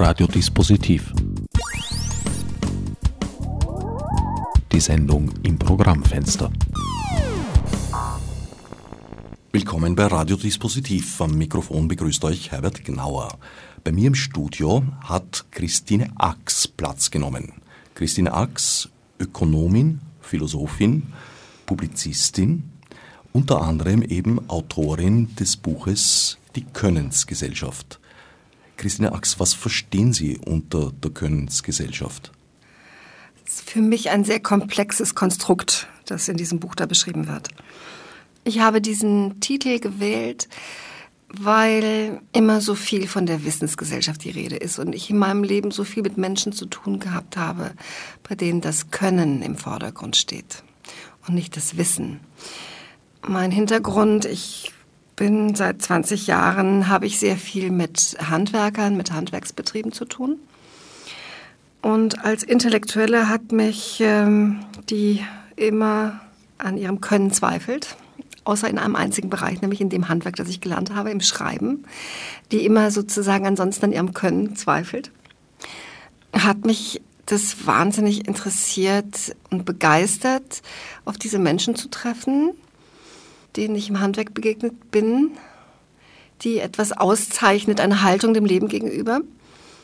Radiodispositiv. Die Sendung im Programmfenster. Willkommen bei Radiodispositiv. Am Mikrofon begrüßt euch Herbert Gnauer. Bei mir im Studio hat Christine Ax Platz genommen. Christine Ax, Ökonomin, Philosophin, Publizistin, unter anderem eben Autorin des Buches Die Könnensgesellschaft. Christine Ax, was verstehen Sie unter der Könnensgesellschaft? Das ist für mich ein sehr komplexes Konstrukt, das in diesem Buch da beschrieben wird. Ich habe diesen Titel gewählt, weil immer so viel von der Wissensgesellschaft die Rede ist und ich in meinem Leben so viel mit Menschen zu tun gehabt habe, bei denen das Können im Vordergrund steht und nicht das Wissen. Mein Hintergrund, ich bin seit 20 Jahren, habe ich sehr viel mit Handwerkern, mit Handwerksbetrieben zu tun. Und als Intellektuelle hat mich ähm, die immer an ihrem Können zweifelt, außer in einem einzigen Bereich, nämlich in dem Handwerk, das ich gelernt habe, im Schreiben, die immer sozusagen ansonsten an ihrem Können zweifelt, hat mich das wahnsinnig interessiert und begeistert, auf diese Menschen zu treffen, denen ich im Handwerk begegnet bin, die etwas auszeichnet, eine Haltung dem Leben gegenüber.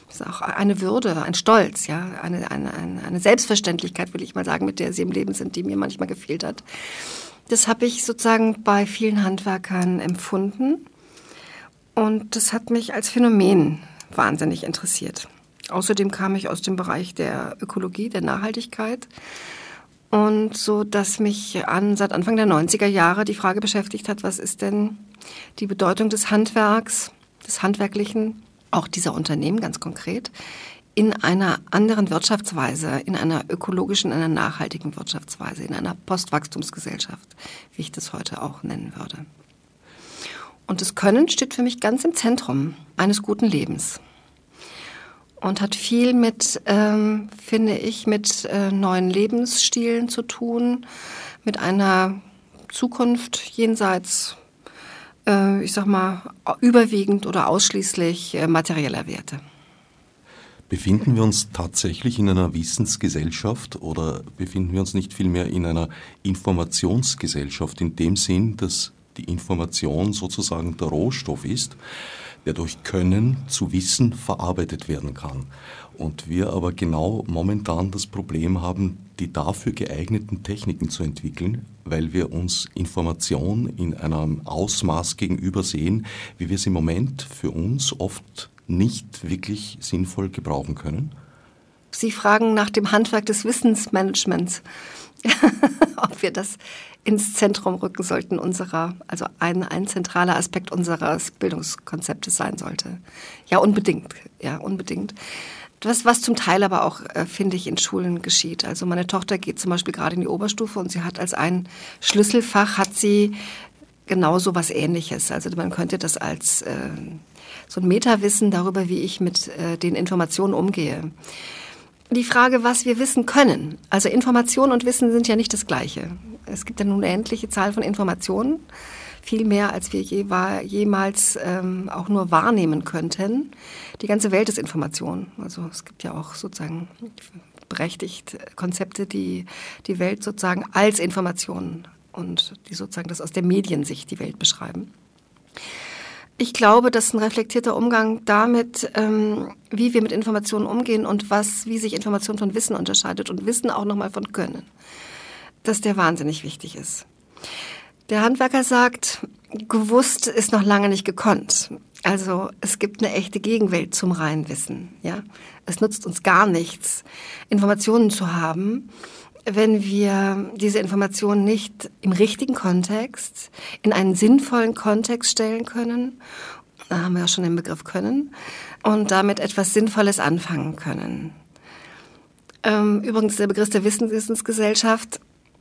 Das ist auch eine Würde, ein Stolz, ja, eine, eine, eine Selbstverständlichkeit, will ich mal sagen, mit der sie im Leben sind, die mir manchmal gefehlt hat. Das habe ich sozusagen bei vielen Handwerkern empfunden und das hat mich als Phänomen wahnsinnig interessiert. Außerdem kam ich aus dem Bereich der Ökologie, der Nachhaltigkeit und so, dass mich an, seit Anfang der 90er Jahre die Frage beschäftigt hat, was ist denn die Bedeutung des Handwerks, des Handwerklichen, auch dieser Unternehmen ganz konkret, in einer anderen Wirtschaftsweise, in einer ökologischen, in einer nachhaltigen Wirtschaftsweise, in einer Postwachstumsgesellschaft, wie ich das heute auch nennen würde. Und das Können steht für mich ganz im Zentrum eines guten Lebens und hat viel mit, ähm, finde ich, mit äh, neuen Lebensstilen zu tun, mit einer Zukunft jenseits, äh, ich sag mal, überwiegend oder ausschließlich äh, materieller Werte. Befinden wir uns tatsächlich in einer Wissensgesellschaft oder befinden wir uns nicht vielmehr in einer Informationsgesellschaft in dem Sinn, dass die Information sozusagen der Rohstoff ist? Der durch Können zu Wissen verarbeitet werden kann. Und wir aber genau momentan das Problem haben, die dafür geeigneten Techniken zu entwickeln, weil wir uns Information in einem Ausmaß gegenüber sehen, wie wir es im Moment für uns oft nicht wirklich sinnvoll gebrauchen können. Sie fragen nach dem Handwerk des Wissensmanagements, ob wir das ins Zentrum rücken sollten unserer, also ein, ein zentraler Aspekt unseres Bildungskonzeptes sein sollte. Ja, unbedingt. Ja, unbedingt. Was, was zum Teil aber auch, äh, finde ich, in Schulen geschieht. Also meine Tochter geht zum Beispiel gerade in die Oberstufe und sie hat als ein Schlüsselfach, hat sie genau so was ähnliches. Also man könnte das als äh, so ein Metawissen darüber, wie ich mit äh, den Informationen umgehe die Frage, was wir wissen können. Also Information und Wissen sind ja nicht das Gleiche. Es gibt eine endliche Zahl von Informationen, viel mehr, als wir je, jemals ähm, auch nur wahrnehmen könnten. Die ganze Welt ist Information. Also es gibt ja auch sozusagen berechtigt Konzepte, die die Welt sozusagen als Information und die sozusagen das aus der Mediensicht die Welt beschreiben. Ich glaube, dass ein reflektierter Umgang damit, ähm, wie wir mit Informationen umgehen und was, wie sich Information von Wissen unterscheidet und Wissen auch nochmal von Können, dass der wahnsinnig wichtig ist. Der Handwerker sagt, gewusst ist noch lange nicht gekonnt. Also es gibt eine echte Gegenwelt zum reinen Wissen. Ja, es nutzt uns gar nichts, Informationen zu haben, wenn wir diese Informationen nicht im richtigen Kontext, in einen sinnvollen Kontext stellen können, da haben wir ja schon den Begriff können, und damit etwas Sinnvolles anfangen können. Ähm, übrigens, der Begriff der Wissensgesellschaft,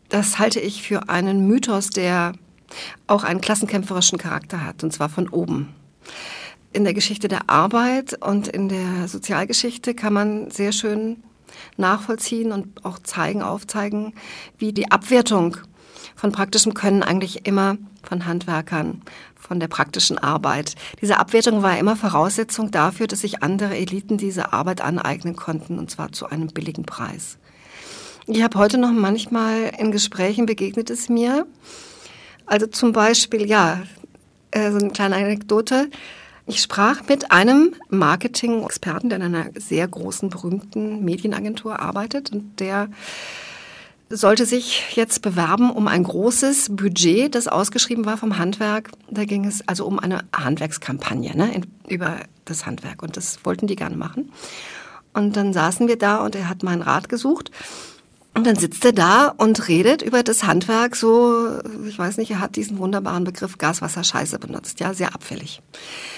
das halte ich für einen Mythos, der auch einen klassenkämpferischen Charakter hat, und zwar von oben. In der Geschichte der Arbeit und in der Sozialgeschichte kann man sehr schön nachvollziehen und auch zeigen, aufzeigen, wie die Abwertung von praktischem Können eigentlich immer von Handwerkern, von der praktischen Arbeit. Diese Abwertung war immer Voraussetzung dafür, dass sich andere Eliten diese Arbeit aneignen konnten, und zwar zu einem billigen Preis. Ich habe heute noch manchmal in Gesprächen begegnet es mir. Also zum Beispiel, ja, äh, so eine kleine Anekdote. Ich sprach mit einem Marketing-Experten, der in einer sehr großen, berühmten Medienagentur arbeitet und der sollte sich jetzt bewerben um ein großes Budget, das ausgeschrieben war vom Handwerk. Da ging es also um eine Handwerkskampagne ne, über das Handwerk und das wollten die gerne machen. Und dann saßen wir da und er hat meinen Rat gesucht. Und dann sitzt er da und redet über das Handwerk so, ich weiß nicht, er hat diesen wunderbaren Begriff Gaswasser Scheiße benutzt, ja, sehr abfällig.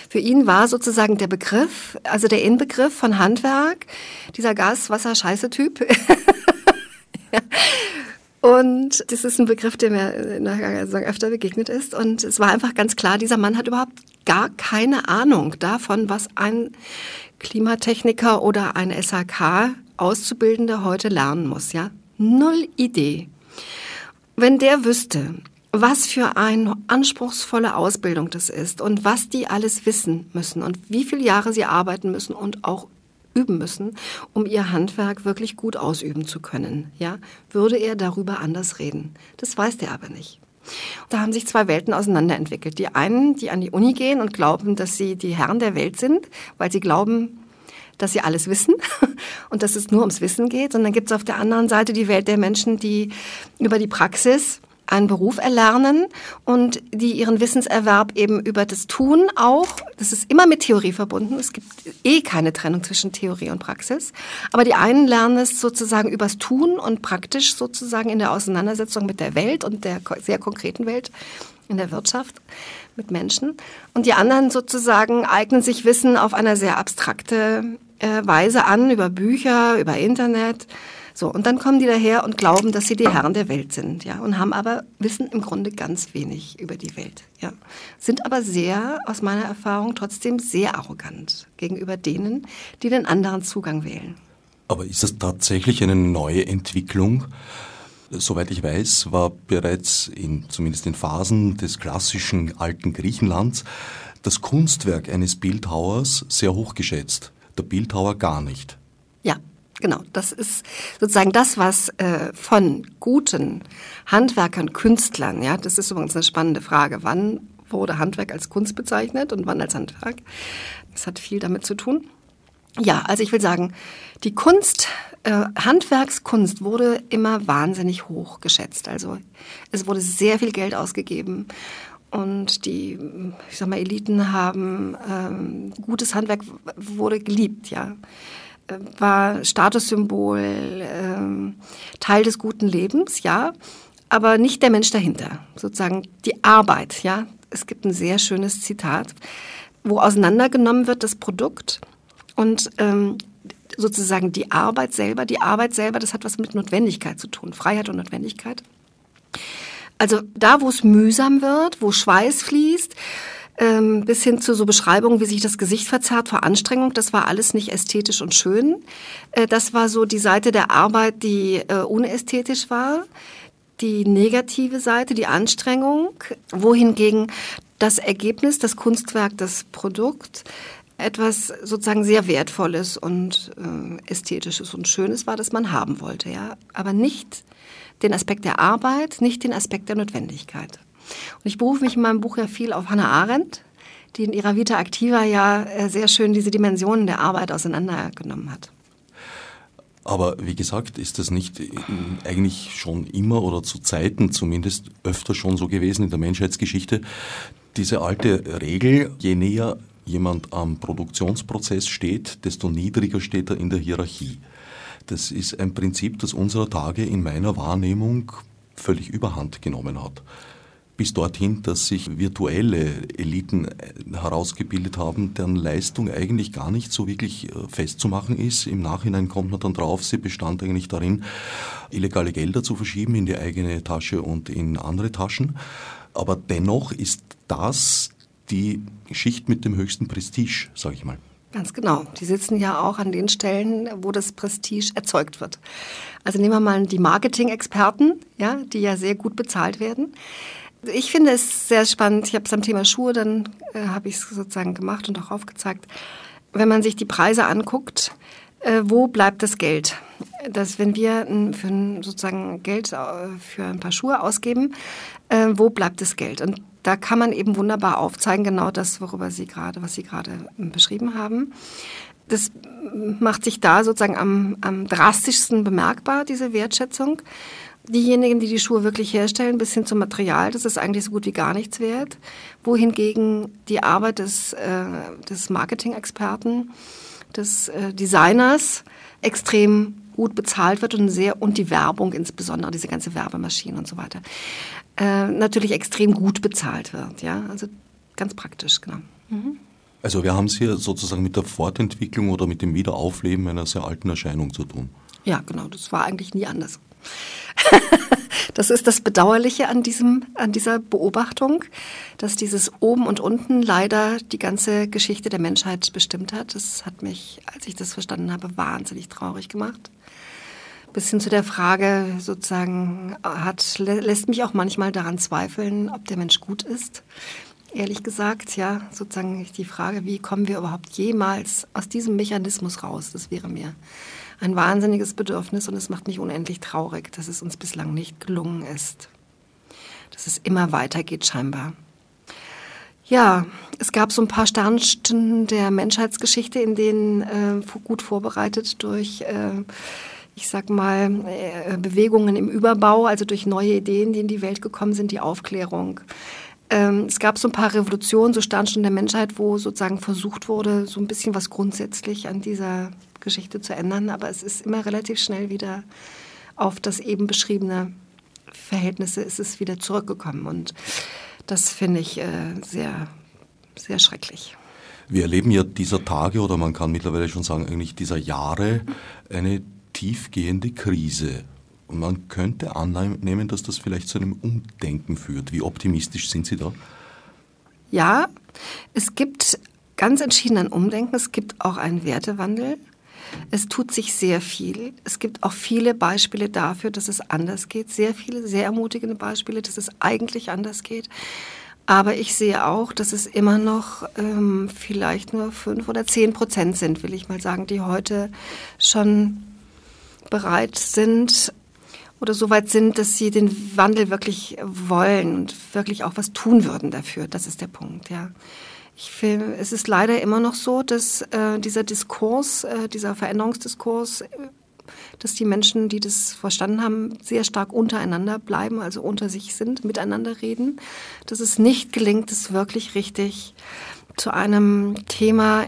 Für ihn war sozusagen der Begriff, also der Inbegriff von Handwerk, dieser Gaswasser Scheiße Typ. Und das ist ein Begriff, der mir öfter begegnet ist. Und es war einfach ganz klar, dieser Mann hat überhaupt gar keine Ahnung davon, was ein Klimatechniker oder ein SAK Auszubildender heute lernen muss, ja? Null Idee. Wenn der wüsste, was für eine anspruchsvolle Ausbildung das ist und was die alles wissen müssen und wie viele Jahre sie arbeiten müssen und auch üben müssen, um ihr Handwerk wirklich gut ausüben zu können, ja, würde er darüber anders reden. Das weiß der aber nicht. Da haben sich zwei Welten auseinanderentwickelt. Die einen, die an die Uni gehen und glauben, dass sie die Herren der Welt sind, weil sie glauben, dass sie alles wissen und dass es nur ums Wissen geht. Und dann gibt es auf der anderen Seite die Welt der Menschen, die über die Praxis einen Beruf erlernen und die ihren Wissenserwerb eben über das Tun auch, das ist immer mit Theorie verbunden, es gibt eh keine Trennung zwischen Theorie und Praxis, aber die einen lernen es sozusagen übers Tun und praktisch sozusagen in der Auseinandersetzung mit der Welt und der sehr konkreten Welt in der Wirtschaft mit Menschen und die anderen sozusagen eignen sich Wissen auf eine sehr abstrakte äh, Weise an, über Bücher, über Internet. So, und dann kommen die daher und glauben, dass sie die Herren der Welt sind, ja, und haben aber, wissen im Grunde ganz wenig über die Welt, ja. Sind aber sehr, aus meiner Erfahrung, trotzdem sehr arrogant gegenüber denen, die den anderen Zugang wählen. Aber ist das tatsächlich eine neue Entwicklung? Soweit ich weiß, war bereits in, zumindest in Phasen des klassischen alten Griechenlands das Kunstwerk eines Bildhauers sehr hoch geschätzt der Bildhauer gar nicht. Ja, genau. Das ist sozusagen das, was äh, von guten Handwerkern, Künstlern, ja, das ist übrigens eine spannende Frage. Wann wurde Handwerk als Kunst bezeichnet und wann als Handwerk? Das hat viel damit zu tun. Ja, also ich will sagen, die Kunst, äh, Handwerkskunst wurde immer wahnsinnig hoch geschätzt. Also es wurde sehr viel Geld ausgegeben und die, ich sag mal, Eliten haben ähm, gutes Handwerk wurde geliebt, ja, äh, war Statussymbol, ähm, Teil des guten Lebens, ja, aber nicht der Mensch dahinter, sozusagen die Arbeit, ja. Es gibt ein sehr schönes Zitat, wo auseinandergenommen wird das Produkt und ähm, sozusagen die Arbeit selber. Die Arbeit selber, das hat was mit Notwendigkeit zu tun, Freiheit und Notwendigkeit. Also da, wo es mühsam wird, wo Schweiß fließt, ähm, bis hin zu so Beschreibungen, wie sich das Gesicht verzerrt vor Anstrengung, das war alles nicht ästhetisch und schön. Äh, das war so die Seite der Arbeit, die äh, unästhetisch war. Die negative Seite, die Anstrengung, wohingegen das Ergebnis, das Kunstwerk, das Produkt etwas sozusagen sehr Wertvolles und äh, Ästhetisches und Schönes war, das man haben wollte, ja. Aber nicht den Aspekt der Arbeit, nicht den Aspekt der Notwendigkeit. Und ich berufe mich in meinem Buch ja viel auf Hannah Arendt, die in ihrer Vita Activa ja äh, sehr schön diese Dimensionen der Arbeit auseinandergenommen hat. Aber wie gesagt, ist das nicht eigentlich schon immer oder zu Zeiten zumindest öfter schon so gewesen in der Menschheitsgeschichte? Diese alte Regel, je näher jemand am Produktionsprozess steht, desto niedriger steht er in der Hierarchie. Das ist ein Prinzip, das unserer Tage in meiner Wahrnehmung völlig überhand genommen hat. Bis dorthin, dass sich virtuelle Eliten äh, herausgebildet haben, deren Leistung eigentlich gar nicht so wirklich äh, festzumachen ist. Im Nachhinein kommt man dann drauf, sie bestand eigentlich darin, illegale Gelder zu verschieben in die eigene Tasche und in andere Taschen. Aber dennoch ist das die Schicht mit dem höchsten Prestige, sage ich mal. Ganz genau. Die sitzen ja auch an den Stellen, wo das Prestige erzeugt wird. Also nehmen wir mal die Marketing-Experten, ja, die ja sehr gut bezahlt werden. Ich finde es sehr spannend. Ich habe es am Thema Schuhe, dann äh, habe ich es sozusagen gemacht und auch aufgezeigt. Wenn man sich die Preise anguckt, äh, wo bleibt das Geld? Dass wenn wir für sozusagen Geld äh, für ein paar Schuhe ausgeben, äh, wo bleibt das Geld? Und da kann man eben wunderbar aufzeigen, genau das, worüber Sie gerade, was Sie gerade ähm, beschrieben haben. Das macht sich da sozusagen am, am drastischsten bemerkbar, diese Wertschätzung. Diejenigen, die die Schuhe wirklich herstellen, bis hin zum Material, das ist eigentlich so gut wie gar nichts wert. Wohingegen die Arbeit des, äh, des Marketing-Experten, des äh, Designers extrem gut bezahlt wird und sehr und die Werbung insbesondere diese ganze Werbemaschine und so weiter äh, natürlich extrem gut bezahlt wird. Ja, also ganz praktisch, genau. Mhm. Also wir haben es hier sozusagen mit der Fortentwicklung oder mit dem Wiederaufleben einer sehr alten Erscheinung zu tun. Ja, genau. Das war eigentlich nie anders. das ist das Bedauerliche an, diesem, an dieser Beobachtung, dass dieses Oben und Unten leider die ganze Geschichte der Menschheit bestimmt hat. Das hat mich, als ich das verstanden habe, wahnsinnig traurig gemacht bis hin zu der Frage sozusagen hat, lässt mich auch manchmal daran zweifeln, ob der Mensch gut ist. Ehrlich gesagt, ja, sozusagen die Frage, wie kommen wir überhaupt jemals aus diesem Mechanismus raus, das wäre mir ein wahnsinniges Bedürfnis und es macht mich unendlich traurig, dass es uns bislang nicht gelungen ist. Dass es immer weitergeht scheinbar. Ja, es gab so ein paar Sternstunden der Menschheitsgeschichte, in denen äh, gut vorbereitet durch äh, ich sag mal, äh, Bewegungen im Überbau, also durch neue Ideen, die in die Welt gekommen sind, die Aufklärung. Ähm, es gab so ein paar Revolutionen, so Sternstunden der Menschheit, wo sozusagen versucht wurde, so ein bisschen was grundsätzlich an dieser Geschichte zu ändern, aber es ist immer relativ schnell wieder auf das eben beschriebene Verhältnisse ist es wieder zurückgekommen und das finde ich äh, sehr, sehr schrecklich. Wir erleben ja dieser Tage oder man kann mittlerweile schon sagen eigentlich dieser Jahre eine tiefgehende Krise. Und man könnte annehmen, dass das vielleicht zu einem Umdenken führt. Wie optimistisch sind Sie da? Ja, es gibt ganz entschieden ein Umdenken. Es gibt auch einen Wertewandel. Es tut sich sehr viel. Es gibt auch viele Beispiele dafür, dass es anders geht. Sehr viele, sehr ermutigende Beispiele, dass es eigentlich anders geht. Aber ich sehe auch, dass es immer noch ähm, vielleicht nur fünf oder zehn Prozent sind, will ich mal sagen, die heute schon bereit sind oder so weit sind, dass sie den Wandel wirklich wollen und wirklich auch was tun würden dafür. Das ist der Punkt, ja. Ich finde, es ist leider immer noch so, dass äh, dieser Diskurs, äh, dieser Veränderungsdiskurs, äh, dass die Menschen, die das verstanden haben, sehr stark untereinander bleiben, also unter sich sind, miteinander reden. Dass es nicht gelingt, es wirklich richtig zu einem Thema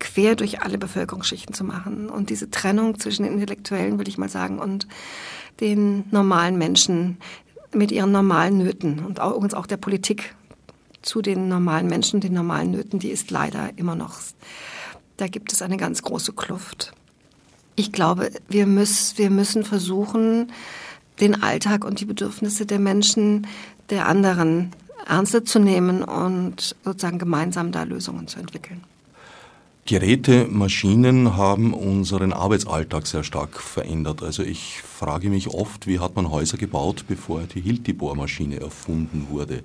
quer durch alle Bevölkerungsschichten zu machen. Und diese Trennung zwischen den Intellektuellen, würde ich mal sagen, und den normalen Menschen mit ihren normalen Nöten und auch, übrigens auch der Politik zu den normalen Menschen, den normalen Nöten, die ist leider immer noch, da gibt es eine ganz große Kluft. Ich glaube, wir, müssen, wir müssen versuchen, den Alltag und die Bedürfnisse der Menschen, der anderen ernster zu nehmen und sozusagen gemeinsam da Lösungen zu entwickeln. Geräte, Maschinen haben unseren Arbeitsalltag sehr stark verändert. Also ich frage mich oft, wie hat man Häuser gebaut, bevor die Hilti-Bohrmaschine erfunden wurde.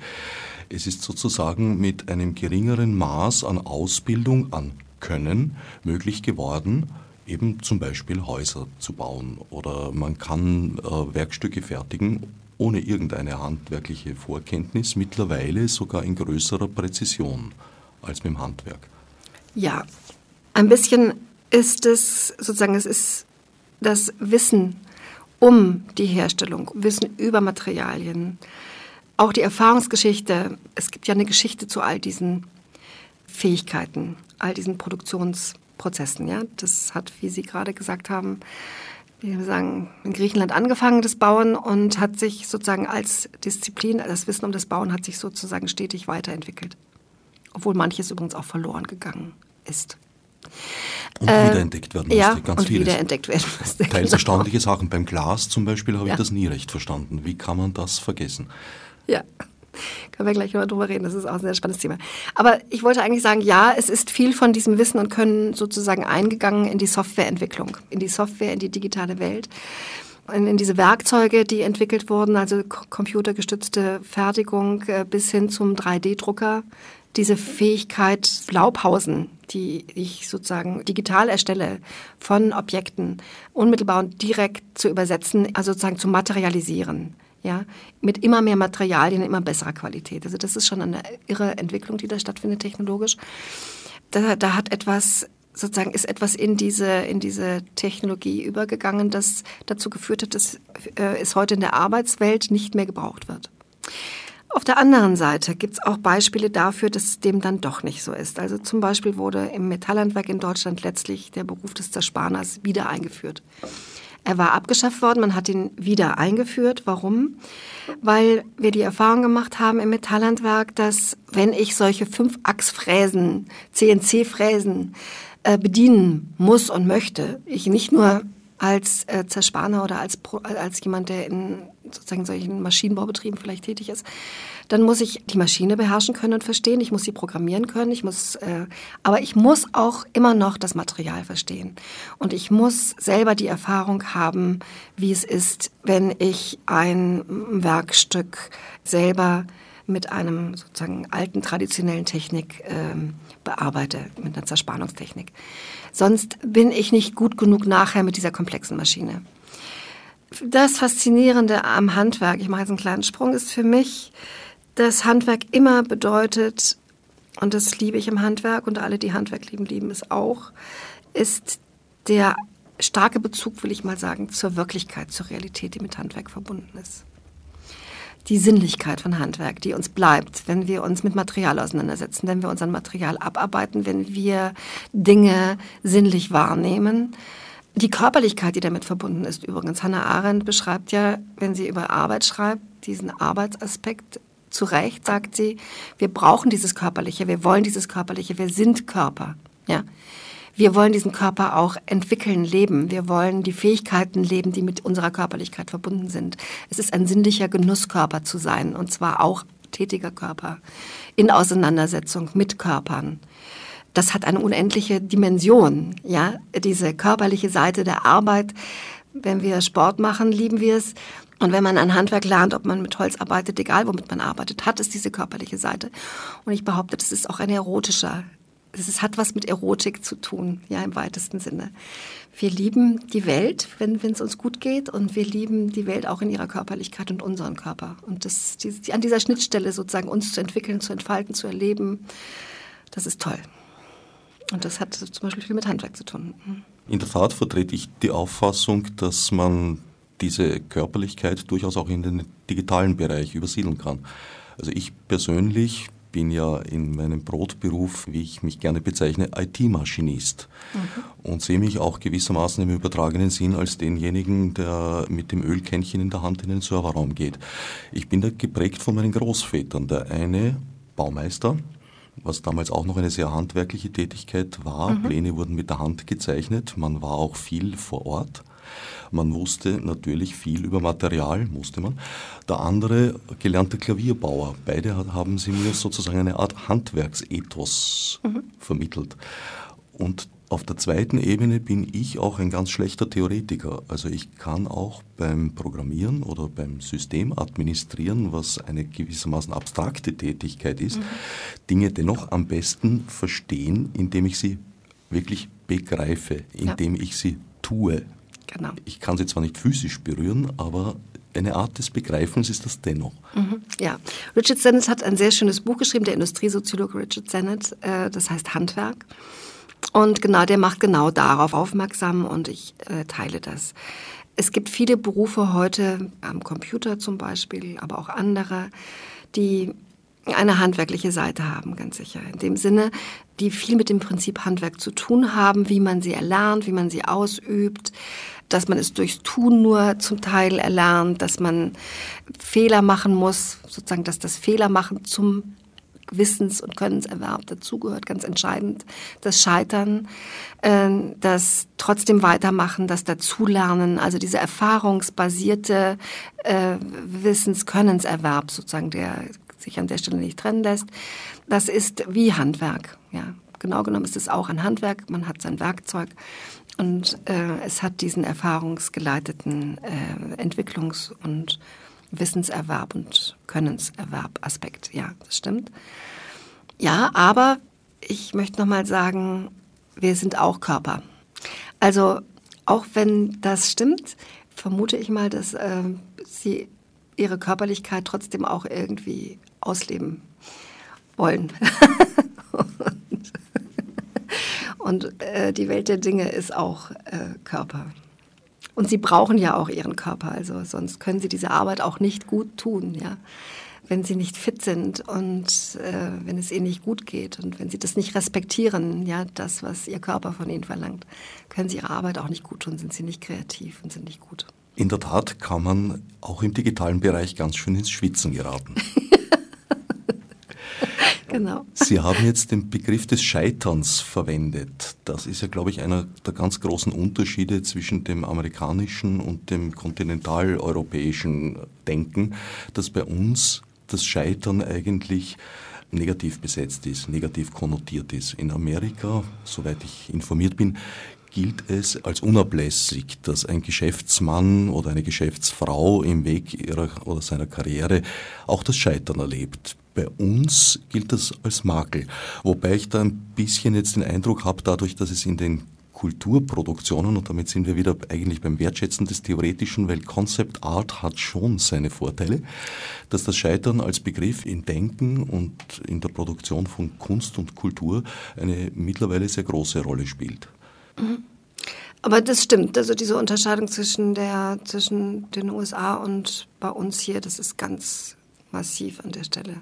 Es ist sozusagen mit einem geringeren Maß an Ausbildung, an Können möglich geworden, eben zum Beispiel Häuser zu bauen. Oder man kann äh, Werkstücke fertigen ohne irgendeine handwerkliche Vorkenntnis, mittlerweile sogar in größerer Präzision als mit dem Handwerk. Ja, ein bisschen ist es sozusagen, es ist das Wissen um die Herstellung, Wissen über Materialien, auch die Erfahrungsgeschichte. Es gibt ja eine Geschichte zu all diesen Fähigkeiten, all diesen Produktionsprozessen. Ja, das hat, wie Sie gerade gesagt haben, wir sagen, in Griechenland angefangen, das Bauen, und hat sich sozusagen als Disziplin, das Wissen um das Bauen hat sich sozusagen stetig weiterentwickelt. Obwohl manches übrigens auch verloren gegangen ist. Und äh, wiederentdeckt werden musste, ja, ganz und vieles. wiederentdeckt werden musste. Teils genau. erstaunliche Sachen. Beim Glas zum Beispiel habe ja. ich das nie recht verstanden. Wie kann man das vergessen? Ja. Können wir gleich nochmal drüber reden, das ist auch ein sehr spannendes Thema. Aber ich wollte eigentlich sagen, ja, es ist viel von diesem Wissen und Können sozusagen eingegangen in die Softwareentwicklung, in die Software, in die digitale Welt in, in diese Werkzeuge, die entwickelt wurden, also computergestützte Fertigung äh, bis hin zum 3D-Drucker, diese Fähigkeit Blaupausen, die ich sozusagen digital erstelle von Objekten, unmittelbar und direkt zu übersetzen, also sozusagen zu materialisieren. Ja, mit immer mehr Materialien, immer besserer Qualität. Also das ist schon eine irre Entwicklung, die da stattfindet technologisch. Da, da hat etwas sozusagen ist etwas in diese, in diese Technologie übergegangen, das dazu geführt hat, dass äh, es heute in der Arbeitswelt nicht mehr gebraucht wird. Auf der anderen Seite gibt es auch Beispiele dafür, dass dem dann doch nicht so ist. Also zum Beispiel wurde im Metallhandwerk in Deutschland letztlich der Beruf des Zerspaners wieder eingeführt. Er war abgeschafft worden, man hat ihn wieder eingeführt. Warum? Weil wir die Erfahrung gemacht haben im Metallhandwerk, dass wenn ich solche Fünf-Achs-Fräsen, CNC-Fräsen äh, bedienen muss und möchte. Ich nicht nur als äh, Zerspaner oder als, als jemand, der in sozusagen solchen Maschinenbaubetrieben vielleicht tätig ist, dann muss ich die Maschine beherrschen können und verstehen. Ich muss sie programmieren können. Ich muss, äh, aber ich muss auch immer noch das Material verstehen. Und ich muss selber die Erfahrung haben, wie es ist, wenn ich ein Werkstück selber mit einem sozusagen alten traditionellen Technik ähm, bearbeite, mit einer Zerspannungstechnik. Sonst bin ich nicht gut genug nachher mit dieser komplexen Maschine. Das Faszinierende am Handwerk, ich mache jetzt einen kleinen Sprung, ist für mich, dass Handwerk immer bedeutet, und das liebe ich im Handwerk und alle, die Handwerk lieben, lieben es auch, ist der starke Bezug, will ich mal sagen, zur Wirklichkeit, zur Realität, die mit Handwerk verbunden ist die Sinnlichkeit von Handwerk, die uns bleibt, wenn wir uns mit Material auseinandersetzen, wenn wir unser Material abarbeiten, wenn wir Dinge sinnlich wahrnehmen. Die Körperlichkeit, die damit verbunden ist, übrigens. Hannah Arendt beschreibt ja, wenn sie über Arbeit schreibt, diesen Arbeitsaspekt zu Recht, sagt sie, wir brauchen dieses Körperliche, wir wollen dieses Körperliche, wir sind Körper. Ja wir wollen diesen Körper auch entwickeln, leben. Wir wollen die Fähigkeiten leben, die mit unserer Körperlichkeit verbunden sind. Es ist ein sinnlicher Genusskörper zu sein und zwar auch tätiger Körper in Auseinandersetzung mit Körpern. Das hat eine unendliche Dimension, ja, diese körperliche Seite der Arbeit. Wenn wir Sport machen, lieben wir es. Und wenn man ein Handwerk lernt, ob man mit Holz arbeitet, egal womit man arbeitet, hat es diese körperliche Seite. Und ich behaupte, das ist auch ein erotischer es hat was mit Erotik zu tun, ja, im weitesten Sinne. Wir lieben die Welt, wenn es uns gut geht, und wir lieben die Welt auch in ihrer Körperlichkeit und unseren Körper. Und das, die, an dieser Schnittstelle sozusagen uns zu entwickeln, zu entfalten, zu erleben, das ist toll. Und das hat zum Beispiel viel mit Handwerk zu tun. Mhm. In der Tat vertrete ich die Auffassung, dass man diese Körperlichkeit durchaus auch in den digitalen Bereich übersiedeln kann. Also ich persönlich bin ja in meinem Brotberuf, wie ich mich gerne bezeichne, IT-Maschinist mhm. und sehe mich auch gewissermaßen im übertragenen Sinn als denjenigen, der mit dem Ölkännchen in der Hand in den Serverraum geht. Ich bin da geprägt von meinen Großvätern. Der eine Baumeister, was damals auch noch eine sehr handwerkliche Tätigkeit war. Mhm. Pläne wurden mit der Hand gezeichnet, man war auch viel vor Ort. Man wusste natürlich viel über Material, musste man. Der andere gelernter Klavierbauer. Beide haben sie mir sozusagen eine Art Handwerksethos mhm. vermittelt. Und auf der zweiten Ebene bin ich auch ein ganz schlechter Theoretiker. Also ich kann auch beim Programmieren oder beim System administrieren, was eine gewissermaßen abstrakte Tätigkeit ist, mhm. Dinge dennoch am besten verstehen, indem ich sie wirklich begreife, indem ja. ich sie tue. Genau. Ich kann sie zwar nicht physisch berühren, aber eine Art des Begreifens ist das dennoch. Mhm, ja, Richard Sennett hat ein sehr schönes Buch geschrieben, der Industriesoziologe Richard Sennett, äh, das heißt Handwerk. Und genau, der macht genau darauf aufmerksam und ich äh, teile das. Es gibt viele Berufe heute am Computer zum Beispiel, aber auch andere, die eine handwerkliche Seite haben, ganz sicher. In dem Sinne, die viel mit dem Prinzip Handwerk zu tun haben, wie man sie erlernt, wie man sie ausübt, dass man es durchs Tun nur zum Teil erlernt, dass man Fehler machen muss, sozusagen, dass das Fehlermachen zum Wissens- und Könnenserwerb dazugehört, ganz entscheidend. Das Scheitern, äh, das trotzdem weitermachen, das Dazulernen, also diese erfahrungsbasierte äh, Wissens-Könnenserwerb sozusagen, der sich an der Stelle nicht trennen lässt. Das ist wie Handwerk. Ja, genau genommen ist es auch ein Handwerk. Man hat sein Werkzeug und äh, es hat diesen erfahrungsgeleiteten äh, Entwicklungs- und Wissenserwerb und Könnenserwerb-Aspekt. Ja, das stimmt. Ja, aber ich möchte noch mal sagen, wir sind auch Körper. Also auch wenn das stimmt, vermute ich mal, dass äh, sie ihre Körperlichkeit trotzdem auch irgendwie ausleben wollen. und, und äh, die Welt der Dinge ist auch äh, Körper. Und sie brauchen ja auch ihren Körper, also sonst können sie diese Arbeit auch nicht gut tun, ja. Wenn sie nicht fit sind und äh, wenn es ihnen nicht gut geht und wenn sie das nicht respektieren, ja, das, was ihr Körper von ihnen verlangt, können sie ihre Arbeit auch nicht gut tun, sind sie nicht kreativ und sind nicht gut. In der Tat kann man auch im digitalen Bereich ganz schön ins Schwitzen geraten. genau. Sie haben jetzt den Begriff des Scheiterns verwendet. Das ist ja, glaube ich, einer der ganz großen Unterschiede zwischen dem amerikanischen und dem kontinentaleuropäischen Denken, dass bei uns das Scheitern eigentlich negativ besetzt ist, negativ konnotiert ist. In Amerika, soweit ich informiert bin, gilt es als unablässig, dass ein Geschäftsmann oder eine Geschäftsfrau im Weg ihrer oder seiner Karriere auch das Scheitern erlebt. Bei uns gilt das als Makel, wobei ich da ein bisschen jetzt den Eindruck habe, dadurch, dass es in den Kulturproduktionen, und damit sind wir wieder eigentlich beim Wertschätzen des Theoretischen, weil Concept Art hat schon seine Vorteile, dass das Scheitern als Begriff in Denken und in der Produktion von Kunst und Kultur eine mittlerweile sehr große Rolle spielt. Mhm. Aber das stimmt. Also diese Unterscheidung zwischen, der, zwischen den USA und bei uns hier, das ist ganz massiv an der Stelle.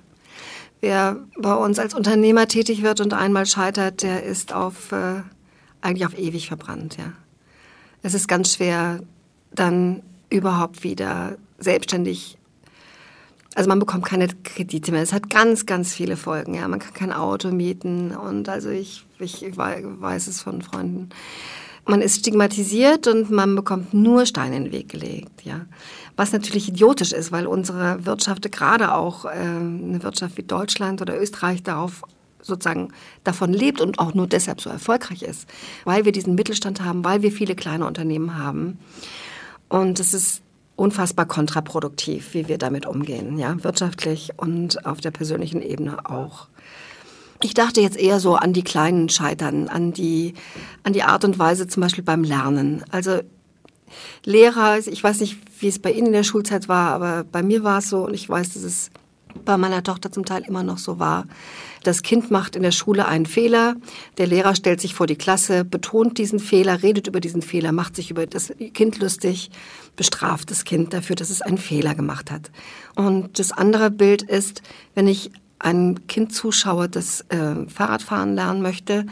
Wer bei uns als Unternehmer tätig wird und einmal scheitert, der ist auf, äh, eigentlich auf ewig verbrannt. Ja. Es ist ganz schwer, dann überhaupt wieder selbstständig also man bekommt keine Kredite mehr. Es hat ganz, ganz viele Folgen. Ja, man kann kein Auto mieten und also ich, ich weiß es von Freunden. Man ist stigmatisiert und man bekommt nur Steine in den Weg gelegt. Ja, was natürlich idiotisch ist, weil unsere Wirtschaft gerade auch äh, eine Wirtschaft wie Deutschland oder Österreich darauf sozusagen davon lebt und auch nur deshalb so erfolgreich ist, weil wir diesen Mittelstand haben, weil wir viele kleine Unternehmen haben. Und es ist unfassbar kontraproduktiv, wie wir damit umgehen, ja, wirtschaftlich und auf der persönlichen Ebene auch. Ich dachte jetzt eher so an die kleinen Scheitern, an die, an die Art und Weise zum Beispiel beim Lernen. Also Lehrer, ich weiß nicht, wie es bei Ihnen in der Schulzeit war, aber bei mir war es so und ich weiß, dass es bei meiner Tochter zum Teil immer noch so war. Das Kind macht in der Schule einen Fehler, der Lehrer stellt sich vor die Klasse, betont diesen Fehler, redet über diesen Fehler, macht sich über das Kind lustig, bestraft das Kind dafür, dass es einen Fehler gemacht hat. Und das andere Bild ist, wenn ich einem Kind zuschaue, das äh, Fahrradfahren lernen möchte,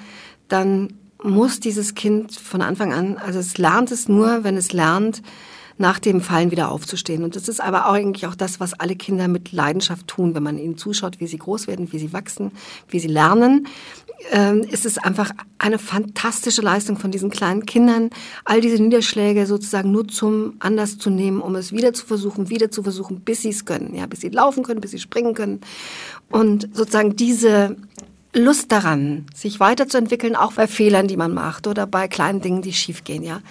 dann muss dieses Kind von Anfang an, also es lernt es nur, wenn es lernt, nach dem Fallen wieder aufzustehen. Und das ist aber eigentlich auch das, was alle Kinder mit Leidenschaft tun, wenn man ihnen zuschaut, wie sie groß werden, wie sie wachsen, wie sie lernen. Ähm, ist es einfach eine fantastische Leistung von diesen kleinen Kindern, all diese Niederschläge sozusagen nur zum Anlass zu nehmen, um es wieder zu versuchen, wieder zu versuchen, bis sie es können, ja, bis sie laufen können, bis sie springen können. Und sozusagen diese Lust daran, sich weiterzuentwickeln, auch bei Fehlern, die man macht oder bei kleinen Dingen, die schiefgehen, ja.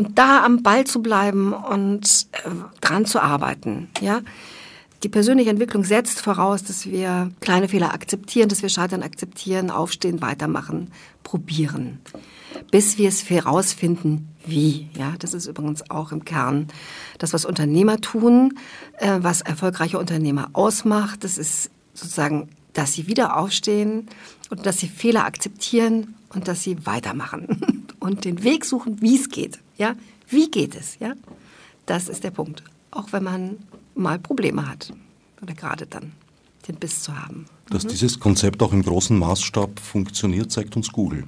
Und da am Ball zu bleiben und äh, dran zu arbeiten, ja. Die persönliche Entwicklung setzt voraus, dass wir kleine Fehler akzeptieren, dass wir Scheitern akzeptieren, aufstehen, weitermachen, probieren, bis wir es herausfinden, wie. Ja, das ist übrigens auch im Kern das, was Unternehmer tun, äh, was erfolgreiche Unternehmer ausmacht. Das ist sozusagen, dass sie wieder aufstehen und dass sie Fehler akzeptieren und dass sie weitermachen und den Weg suchen, wie es geht. Ja, wie geht es? Ja, das ist der Punkt. Auch wenn man mal Probleme hat oder gerade dann den Biss zu haben. Dass mhm. dieses Konzept auch im großen Maßstab funktioniert, zeigt uns Google.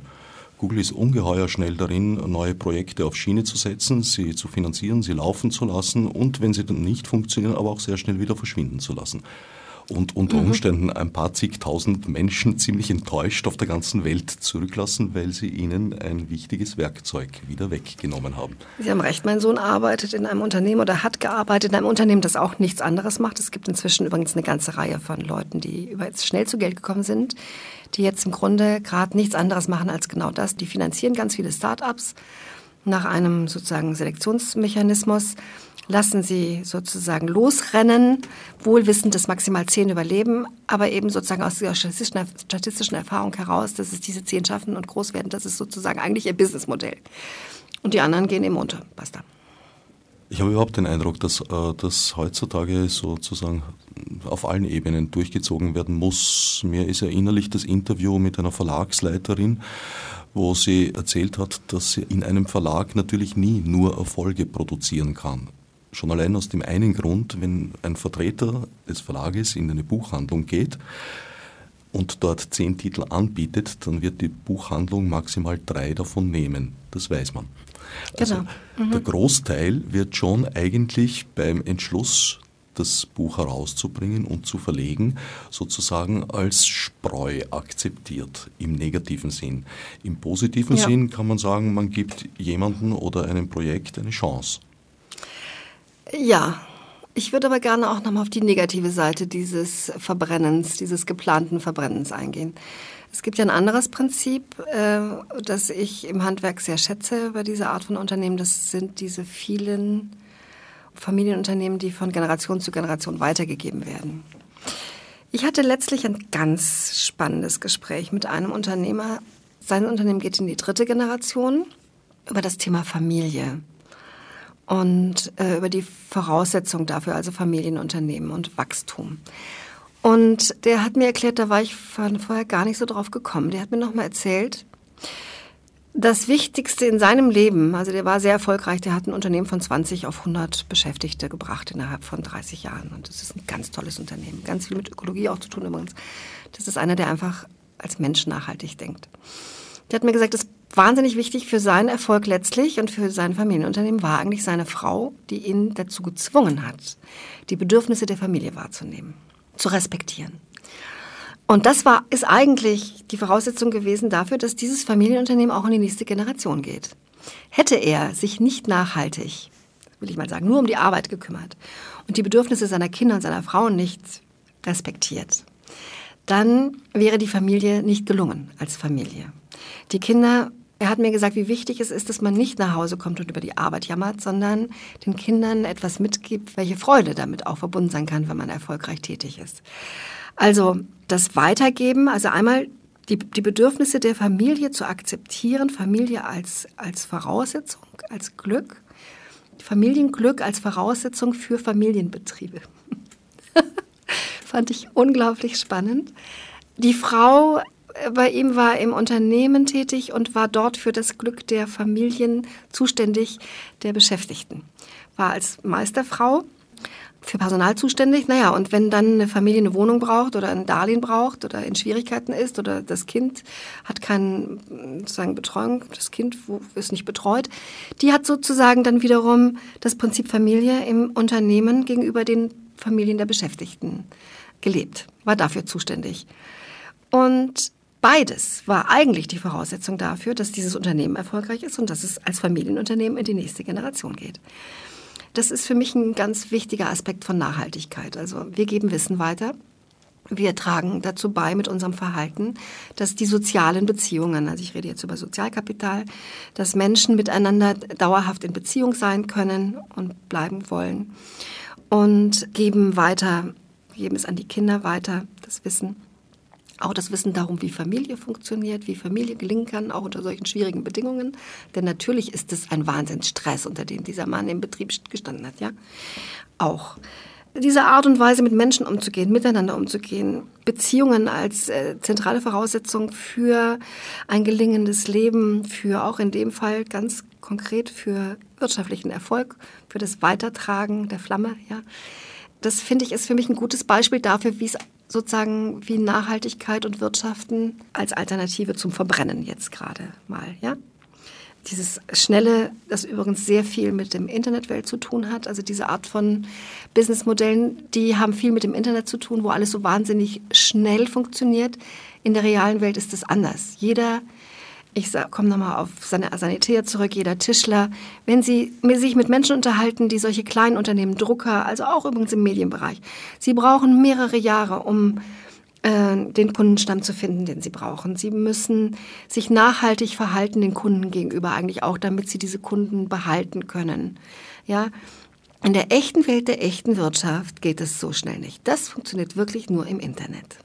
Google ist ungeheuer schnell darin, neue Projekte auf Schiene zu setzen, sie zu finanzieren, sie laufen zu lassen und wenn sie dann nicht funktionieren, aber auch sehr schnell wieder verschwinden zu lassen. Und unter mhm. Umständen ein paar zigtausend Menschen ziemlich enttäuscht auf der ganzen Welt zurücklassen, weil sie ihnen ein wichtiges Werkzeug wieder weggenommen haben. Sie haben recht, mein Sohn arbeitet in einem Unternehmen oder hat gearbeitet in einem Unternehmen, das auch nichts anderes macht. Es gibt inzwischen übrigens eine ganze Reihe von Leuten, die über jetzt schnell zu Geld gekommen sind, die jetzt im Grunde gerade nichts anderes machen als genau das. Die finanzieren ganz viele Start-ups nach einem sozusagen Selektionsmechanismus lassen sie sozusagen losrennen, wohlwissend, dass maximal zehn überleben, aber eben sozusagen aus der statistischen, statistischen Erfahrung heraus, dass es diese zehn schaffen und groß werden, das ist sozusagen eigentlich ihr Businessmodell. Und die anderen gehen eben unter. Basta. Ich habe überhaupt den Eindruck, dass äh, das heutzutage sozusagen auf allen Ebenen durchgezogen werden muss. Mir ist erinnerlich das Interview mit einer Verlagsleiterin, wo sie erzählt hat, dass sie in einem Verlag natürlich nie nur Erfolge produzieren kann. Schon allein aus dem einen Grund, wenn ein Vertreter des Verlages in eine Buchhandlung geht und dort zehn Titel anbietet, dann wird die Buchhandlung maximal drei davon nehmen. Das weiß man. Also genau. Mhm. Der Großteil wird schon eigentlich beim Entschluss, das Buch herauszubringen und zu verlegen, sozusagen als Spreu akzeptiert, im negativen Sinn. Im positiven ja. Sinn kann man sagen, man gibt jemandem oder einem Projekt eine Chance. Ja, ich würde aber gerne auch nochmal auf die negative Seite dieses Verbrennens, dieses geplanten Verbrennens eingehen. Es gibt ja ein anderes Prinzip, äh, das ich im Handwerk sehr schätze bei dieser Art von Unternehmen. Das sind diese vielen Familienunternehmen, die von Generation zu Generation weitergegeben werden. Ich hatte letztlich ein ganz spannendes Gespräch mit einem Unternehmer. Sein Unternehmen geht in die dritte Generation über das Thema Familie und äh, über die Voraussetzungen dafür, also Familienunternehmen und Wachstum. Und der hat mir erklärt, da war ich vorher gar nicht so drauf gekommen. Der hat mir nochmal erzählt, das Wichtigste in seinem Leben, also der war sehr erfolgreich, der hat ein Unternehmen von 20 auf 100 Beschäftigte gebracht innerhalb von 30 Jahren. Und das ist ein ganz tolles Unternehmen. Ganz viel mit Ökologie auch zu tun übrigens. Das ist einer, der einfach als Mensch nachhaltig denkt. Der hat mir gesagt, das wahnsinnig wichtig für seinen Erfolg letztlich und für sein Familienunternehmen war eigentlich seine Frau, die ihn dazu gezwungen hat, die Bedürfnisse der Familie wahrzunehmen, zu respektieren. Und das war, ist eigentlich die Voraussetzung gewesen dafür, dass dieses Familienunternehmen auch in die nächste Generation geht. Hätte er sich nicht nachhaltig, will ich mal sagen, nur um die Arbeit gekümmert und die Bedürfnisse seiner Kinder und seiner Frauen nicht respektiert, dann wäre die Familie nicht gelungen als Familie. Die Kinder er hat mir gesagt, wie wichtig es ist, dass man nicht nach Hause kommt und über die Arbeit jammert, sondern den Kindern etwas mitgibt, welche Freude damit auch verbunden sein kann, wenn man erfolgreich tätig ist. Also das Weitergeben, also einmal die, die Bedürfnisse der Familie zu akzeptieren, Familie als, als Voraussetzung, als Glück, Familienglück als Voraussetzung für Familienbetriebe. Fand ich unglaublich spannend. Die Frau bei ihm war im Unternehmen tätig und war dort für das Glück der Familien zuständig, der Beschäftigten. War als Meisterfrau für Personal zuständig. Naja, und wenn dann eine Familie eine Wohnung braucht oder ein Darlehen braucht oder in Schwierigkeiten ist oder das Kind hat keine sozusagen Betreuung, das Kind ist nicht betreut, die hat sozusagen dann wiederum das Prinzip Familie im Unternehmen gegenüber den Familien der Beschäftigten gelebt, war dafür zuständig. Und Beides war eigentlich die Voraussetzung dafür, dass dieses Unternehmen erfolgreich ist und dass es als Familienunternehmen in die nächste Generation geht. Das ist für mich ein ganz wichtiger Aspekt von Nachhaltigkeit. Also wir geben Wissen weiter. Wir tragen dazu bei mit unserem Verhalten, dass die sozialen Beziehungen, also ich rede jetzt über Sozialkapital, dass Menschen miteinander dauerhaft in Beziehung sein können und bleiben wollen und geben weiter, geben es an die Kinder weiter, das Wissen auch das Wissen darum, wie Familie funktioniert, wie Familie gelingen kann, auch unter solchen schwierigen Bedingungen. Denn natürlich ist es ein Wahnsinnsstress, unter dem dieser Mann im Betrieb gestanden hat, ja. Auch diese Art und Weise, mit Menschen umzugehen, miteinander umzugehen, Beziehungen als äh, zentrale Voraussetzung für ein gelingendes Leben, für auch in dem Fall ganz konkret für wirtschaftlichen Erfolg, für das Weitertragen der Flamme, ja. Das finde ich ist für mich ein gutes Beispiel dafür, wie es sozusagen wie Nachhaltigkeit und Wirtschaften als Alternative zum Verbrennen jetzt gerade mal, ja? dieses Schnelle, das übrigens sehr viel mit dem Internetwelt zu tun hat. Also diese Art von Businessmodellen, die haben viel mit dem Internet zu tun, wo alles so wahnsinnig schnell funktioniert. In der realen Welt ist es anders. Jeder, ich komme nochmal auf seine Sanitär zurück, jeder Tischler, wenn Sie sich mit Menschen unterhalten, die solche kleinen Unternehmen, Drucker, also auch übrigens im Medienbereich, sie brauchen mehrere Jahre, um äh, den Kundenstamm zu finden, den sie brauchen. Sie müssen sich nachhaltig verhalten den Kunden gegenüber eigentlich auch, damit sie diese Kunden behalten können. Ja, in der echten Welt der echten Wirtschaft geht es so schnell nicht. Das funktioniert wirklich nur im Internet.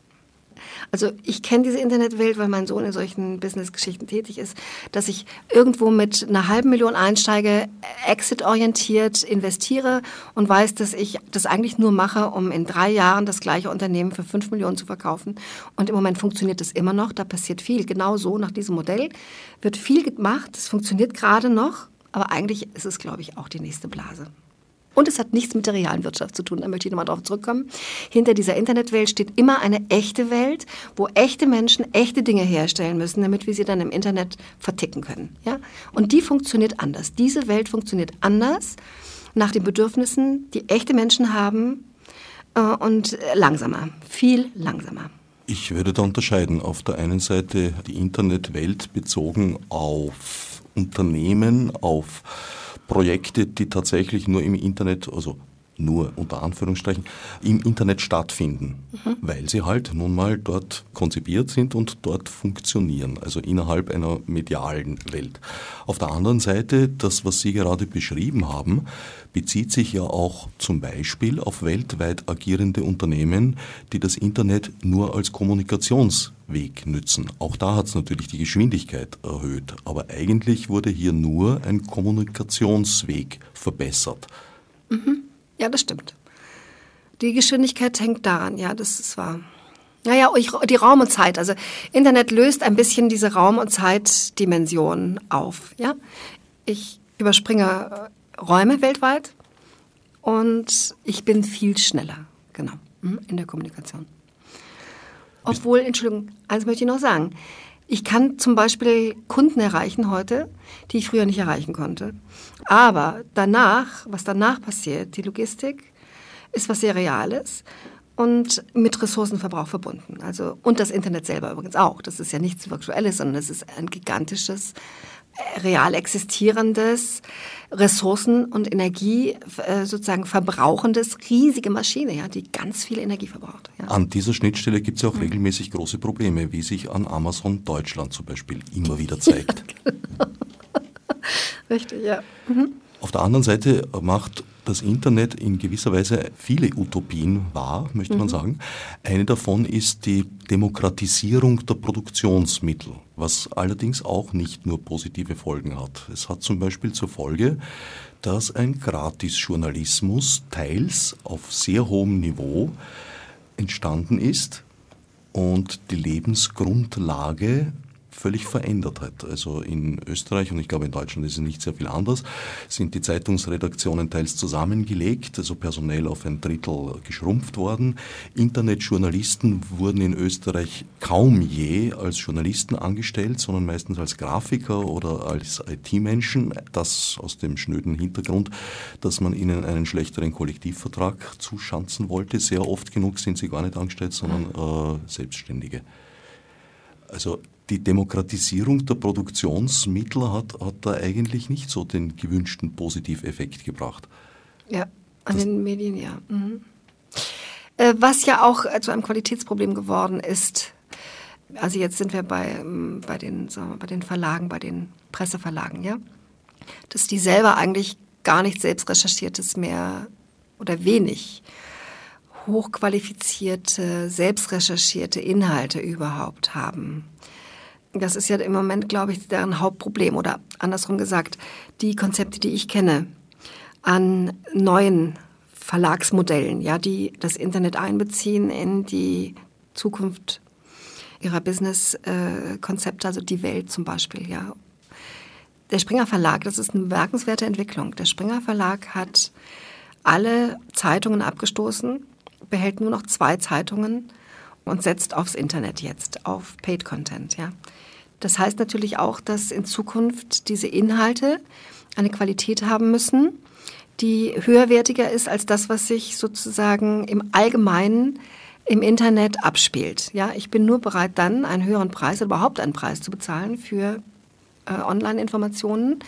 Also ich kenne diese Internetwelt, weil mein Sohn in solchen Business-Geschichten tätig ist, dass ich irgendwo mit einer halben Million einsteige, exit-orientiert investiere und weiß, dass ich das eigentlich nur mache, um in drei Jahren das gleiche Unternehmen für fünf Millionen zu verkaufen. Und im Moment funktioniert das immer noch. Da passiert viel. Genau so nach diesem Modell wird viel gemacht. Es funktioniert gerade noch. Aber eigentlich ist es, glaube ich, auch die nächste Blase. Und es hat nichts mit der realen Wirtschaft zu tun. Da möchte ich nochmal drauf zurückkommen. Hinter dieser Internetwelt steht immer eine echte Welt, wo echte Menschen echte Dinge herstellen müssen, damit wir sie dann im Internet verticken können. Ja? Und die funktioniert anders. Diese Welt funktioniert anders nach den Bedürfnissen, die echte Menschen haben äh, und langsamer, viel langsamer. Ich würde da unterscheiden. Auf der einen Seite die Internetwelt bezogen auf Unternehmen, auf Projekte, die tatsächlich nur im Internet, also nur unter Anführungsstrichen, im Internet stattfinden, mhm. weil sie halt nun mal dort konzipiert sind und dort funktionieren, also innerhalb einer medialen Welt. Auf der anderen Seite, das, was Sie gerade beschrieben haben, bezieht sich ja auch zum Beispiel auf weltweit agierende Unternehmen, die das Internet nur als Kommunikationsweg nützen. Auch da hat es natürlich die Geschwindigkeit erhöht, aber eigentlich wurde hier nur ein Kommunikationsweg verbessert. Mhm. Ja, das stimmt. Die Geschwindigkeit hängt daran, ja, das ist wahr. Naja, die Raum und Zeit. Also Internet löst ein bisschen diese Raum- und Zeitdimension auf. Ja? Ich überspringe äh, Räume weltweit und ich bin viel schneller, genau, hm, in der Kommunikation. Obwohl, Entschuldigung, eins möchte ich noch sagen. Ich kann zum Beispiel Kunden erreichen heute, die ich früher nicht erreichen konnte. Aber danach, was danach passiert, die Logistik, ist was sehr Reales und mit Ressourcenverbrauch verbunden. Also, und das Internet selber übrigens auch. Das ist ja nichts Virtuelles, sondern es ist ein gigantisches, äh, real existierendes, Ressourcen und Energie äh, sozusagen verbrauchendes, riesige Maschine, ja, die ganz viel Energie verbraucht. Ja. An dieser Schnittstelle gibt es ja auch mhm. regelmäßig große Probleme, wie sich an Amazon Deutschland zum Beispiel immer wieder zeigt. Ja, genau. Richtig, ja. Mhm. Auf der anderen Seite macht das Internet in gewisser Weise viele Utopien wahr, möchte man mhm. sagen. Eine davon ist die Demokratisierung der Produktionsmittel, was allerdings auch nicht nur positive Folgen hat. Es hat zum Beispiel zur Folge, dass ein Gratisjournalismus teils auf sehr hohem Niveau entstanden ist und die Lebensgrundlage völlig verändert hat. Also in Österreich und ich glaube in Deutschland ist es nicht sehr viel anders, sind die Zeitungsredaktionen teils zusammengelegt, also personell auf ein Drittel geschrumpft worden. Internetjournalisten wurden in Österreich kaum je als Journalisten angestellt, sondern meistens als Grafiker oder als IT-Menschen. Das aus dem schnöden Hintergrund, dass man ihnen einen schlechteren Kollektivvertrag zuschanzen wollte. Sehr oft genug sind sie gar nicht angestellt, sondern äh, Selbstständige. Also die Demokratisierung der Produktionsmittel hat, hat da eigentlich nicht so den gewünschten Positiveffekt gebracht. Ja, an das den Medien, ja. Mhm. Äh, was ja auch äh, zu einem Qualitätsproblem geworden ist, also jetzt sind wir bei, ähm, bei, den, sagen wir, bei den Verlagen, bei den Presseverlagen, ja, dass die selber eigentlich gar nicht selbst recherchiertes mehr oder wenig hochqualifizierte, selbstrecherchierte Inhalte überhaupt haben. Das ist ja im Moment, glaube ich, deren Hauptproblem. Oder andersrum gesagt, die Konzepte, die ich kenne, an neuen Verlagsmodellen, ja, die das Internet einbeziehen in die Zukunft ihrer Business-Konzepte, also die Welt zum Beispiel, ja. Der Springer Verlag, das ist eine bemerkenswerte Entwicklung. Der Springer Verlag hat alle Zeitungen abgestoßen, behält nur noch zwei Zeitungen und setzt aufs Internet jetzt, auf Paid Content, ja. Das heißt natürlich auch, dass in Zukunft diese Inhalte eine Qualität haben müssen, die höherwertiger ist als das, was sich sozusagen im Allgemeinen im Internet abspielt. Ja, ich bin nur bereit, dann einen höheren Preis oder überhaupt einen Preis zu bezahlen für äh, Online-Informationen,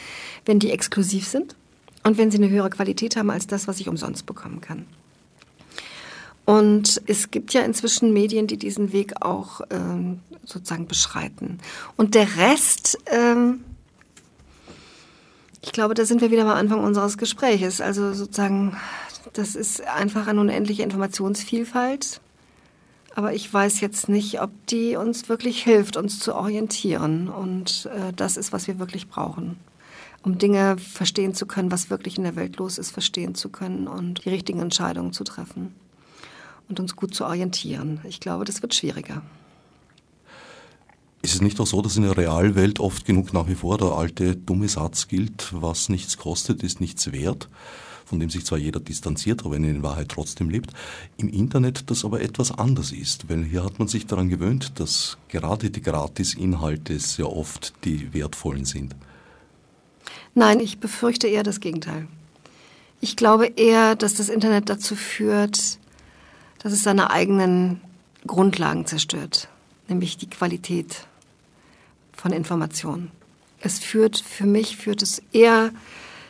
wenn die exklusiv sind und wenn sie eine höhere Qualität haben als das, was ich umsonst bekommen kann. Und es gibt ja inzwischen Medien, die diesen Weg auch ähm, sozusagen beschreiten. Und der Rest, ähm, ich glaube, da sind wir wieder am Anfang unseres Gespräches. Also sozusagen, das ist einfach eine unendliche Informationsvielfalt. Aber ich weiß jetzt nicht, ob die uns wirklich hilft, uns zu orientieren. Und äh, das ist, was wir wirklich brauchen. Um Dinge verstehen zu können, was wirklich in der Welt los ist, verstehen zu können und die richtigen Entscheidungen zu treffen. Und uns gut zu orientieren. Ich glaube, das wird schwieriger. Ist es nicht auch so, dass in der Realwelt oft genug nach wie vor der alte dumme Satz gilt, was nichts kostet, ist nichts wert, von dem sich zwar jeder distanziert, aber in Wahrheit trotzdem lebt, im Internet das aber etwas anders ist, weil hier hat man sich daran gewöhnt, dass gerade die Gratis-Inhalte sehr oft die wertvollen sind. Nein, ich befürchte eher das Gegenteil. Ich glaube eher, dass das Internet dazu führt, dass es seine eigenen Grundlagen zerstört, nämlich die Qualität von Informationen. Es führt, für mich führt es eher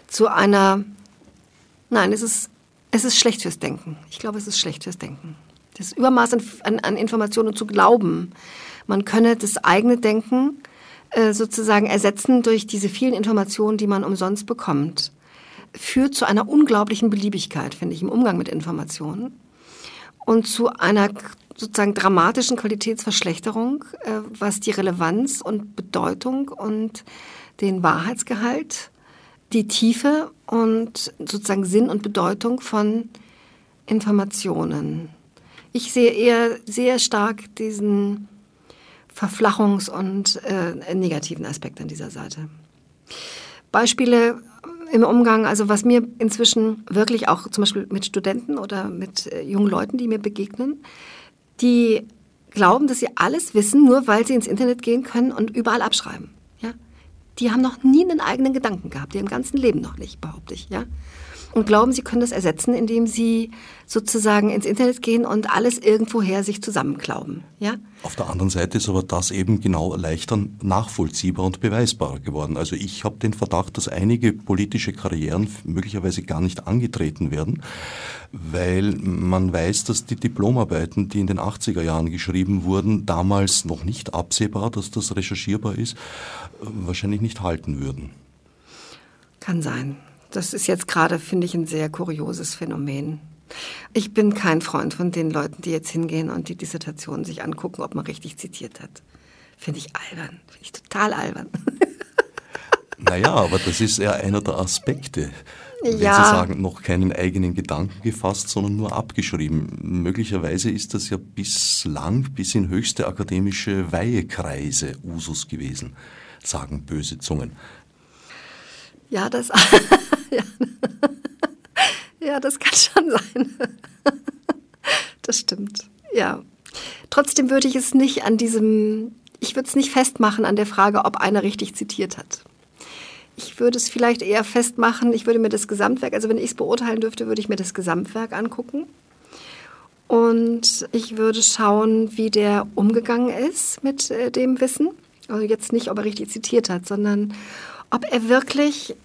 zu einer, nein, es ist, es ist schlecht fürs Denken. Ich glaube, es ist schlecht fürs Denken. Das Übermaß an, an, an Informationen zu glauben, man könne das eigene Denken äh, sozusagen ersetzen durch diese vielen Informationen, die man umsonst bekommt, führt zu einer unglaublichen Beliebigkeit, finde ich, im Umgang mit Informationen und zu einer sozusagen dramatischen Qualitätsverschlechterung, äh, was die Relevanz und Bedeutung und den Wahrheitsgehalt, die Tiefe und sozusagen Sinn und Bedeutung von Informationen. Ich sehe eher sehr stark diesen Verflachungs- und äh, negativen Aspekt an dieser Seite. Beispiele im Umgang, also was mir inzwischen wirklich auch zum Beispiel mit Studenten oder mit äh, jungen Leuten, die mir begegnen, die glauben, dass sie alles wissen, nur weil sie ins Internet gehen können und überall abschreiben. Ja? Die haben noch nie einen eigenen Gedanken gehabt, die im ganzen Leben noch nicht, behaupte ich. Ja? Und glauben, sie können das ersetzen, indem sie sozusagen ins Internet gehen und alles irgendwoher sich zusammenklauben. Ja? Auf der anderen Seite ist aber das eben genau leichter nachvollziehbar und beweisbar geworden. Also ich habe den Verdacht, dass einige politische Karrieren möglicherweise gar nicht angetreten werden, weil man weiß, dass die Diplomarbeiten, die in den 80er Jahren geschrieben wurden, damals noch nicht absehbar, dass das recherchierbar ist, wahrscheinlich nicht halten würden. Kann sein. Das ist jetzt gerade, finde ich, ein sehr kurioses Phänomen. Ich bin kein Freund von den Leuten, die jetzt hingehen und die Dissertation sich angucken, ob man richtig zitiert hat. Finde ich albern. Finde ich total albern. Naja, aber das ist ja einer der Aspekte. Wenn ja. Sie sagen, noch keinen eigenen Gedanken gefasst, sondern nur abgeschrieben. Möglicherweise ist das ja bislang bis in höchste akademische Weihekreise Usus gewesen, sagen böse Zungen. Ja, das, ja. ja, das kann schon sein. das stimmt. Ja. Trotzdem würde ich es nicht an diesem, ich würde es nicht festmachen an der Frage, ob einer richtig zitiert hat. Ich würde es vielleicht eher festmachen, ich würde mir das Gesamtwerk, also wenn ich es beurteilen dürfte, würde ich mir das Gesamtwerk angucken. Und ich würde schauen, wie der umgegangen ist mit äh, dem Wissen. Also jetzt nicht, ob er richtig zitiert hat, sondern ob er wirklich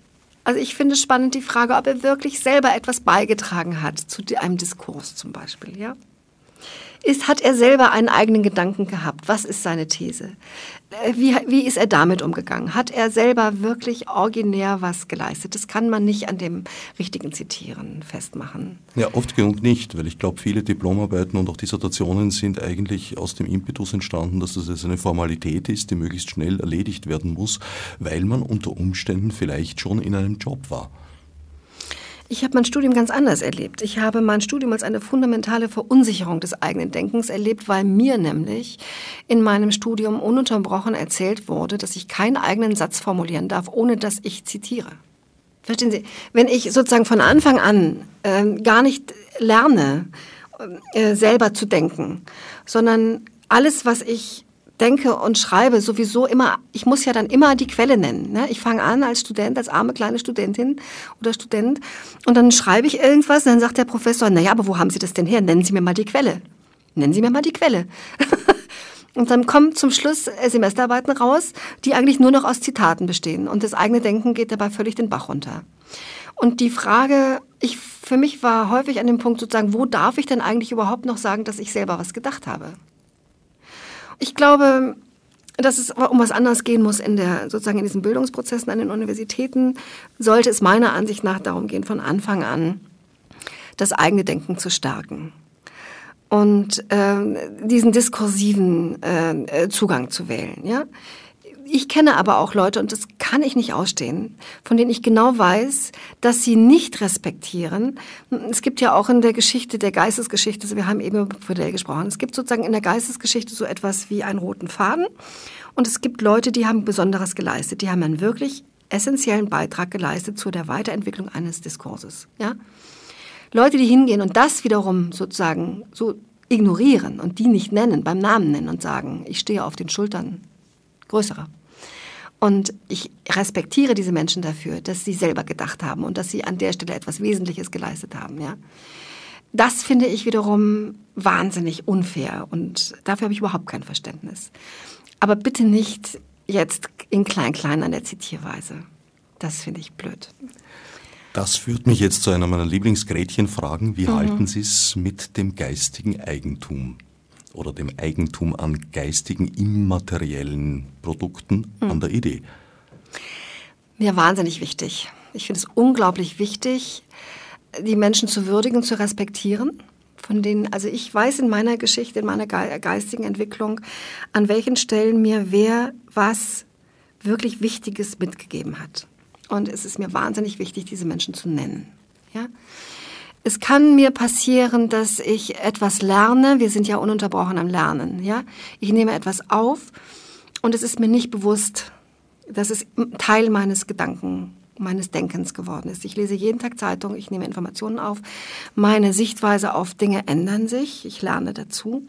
also ich finde spannend die Frage, ob er wirklich selber etwas beigetragen hat zu einem Diskurs zum Beispiel, ja? Ist, hat er selber einen eigenen Gedanken gehabt? Was ist seine These? Äh, wie, wie ist er damit umgegangen? Hat er selber wirklich originär was geleistet? Das kann man nicht an dem richtigen Zitieren festmachen. Ja, oft genug nicht, weil ich glaube, viele Diplomarbeiten und auch Dissertationen sind eigentlich aus dem Impetus entstanden, dass das eine Formalität ist, die möglichst schnell erledigt werden muss, weil man unter Umständen vielleicht schon in einem Job war. Ich habe mein Studium ganz anders erlebt. Ich habe mein Studium als eine fundamentale Verunsicherung des eigenen Denkens erlebt, weil mir nämlich in meinem Studium ununterbrochen erzählt wurde, dass ich keinen eigenen Satz formulieren darf, ohne dass ich zitiere. Verstehen Sie? Wenn ich sozusagen von Anfang an äh, gar nicht lerne, äh, selber zu denken, sondern alles, was ich denke und schreibe sowieso immer, ich muss ja dann immer die Quelle nennen. Ne? Ich fange an als Student, als arme kleine Studentin oder Student und dann schreibe ich irgendwas und dann sagt der Professor, naja, aber wo haben Sie das denn her? Nennen Sie mir mal die Quelle. Nennen Sie mir mal die Quelle. und dann kommen zum Schluss Semesterarbeiten raus, die eigentlich nur noch aus Zitaten bestehen und das eigene Denken geht dabei völlig den Bach runter. Und die Frage, ich, für mich war häufig an dem Punkt sozusagen, wo darf ich denn eigentlich überhaupt noch sagen, dass ich selber was gedacht habe? Ich glaube, dass es um was anderes gehen muss in der, sozusagen in diesen Bildungsprozessen an den Universitäten, sollte es meiner Ansicht nach darum gehen, von Anfang an das eigene Denken zu stärken und äh, diesen diskursiven äh, Zugang zu wählen. Ja? Ich kenne aber auch Leute, und das kann ich nicht ausstehen, von denen ich genau weiß, dass sie nicht respektieren. Es gibt ja auch in der Geschichte, der Geistesgeschichte, also wir haben eben über Fidel gesprochen, es gibt sozusagen in der Geistesgeschichte so etwas wie einen roten Faden. Und es gibt Leute, die haben Besonderes geleistet. Die haben einen wirklich essentiellen Beitrag geleistet zu der Weiterentwicklung eines Diskurses. Ja? Leute, die hingehen und das wiederum sozusagen so ignorieren und die nicht nennen, beim Namen nennen und sagen, ich stehe auf den Schultern größerer. Und ich respektiere diese Menschen dafür, dass sie selber gedacht haben und dass sie an der Stelle etwas Wesentliches geleistet haben. Ja? Das finde ich wiederum wahnsinnig unfair und dafür habe ich überhaupt kein Verständnis. Aber bitte nicht jetzt in Klein-Klein an der Zitierweise. Das finde ich blöd. Das führt mich jetzt zu einer meiner Lieblingsgretchenfragen. Wie mhm. halten Sie es mit dem geistigen Eigentum? Oder dem Eigentum an geistigen, immateriellen Produkten mhm. an der Idee? Mir wahnsinnig wichtig. Ich finde es unglaublich wichtig, die Menschen zu würdigen, zu respektieren. Von denen, also ich weiß in meiner Geschichte, in meiner geistigen Entwicklung, an welchen Stellen mir wer was wirklich Wichtiges mitgegeben hat. Und es ist mir wahnsinnig wichtig, diese Menschen zu nennen. Ja? Es kann mir passieren, dass ich etwas lerne. Wir sind ja ununterbrochen am Lernen, ja. Ich nehme etwas auf und es ist mir nicht bewusst, dass es Teil meines Gedanken, meines Denkens geworden ist. Ich lese jeden Tag Zeitung, ich nehme Informationen auf. Meine Sichtweise auf Dinge ändern sich. Ich lerne dazu.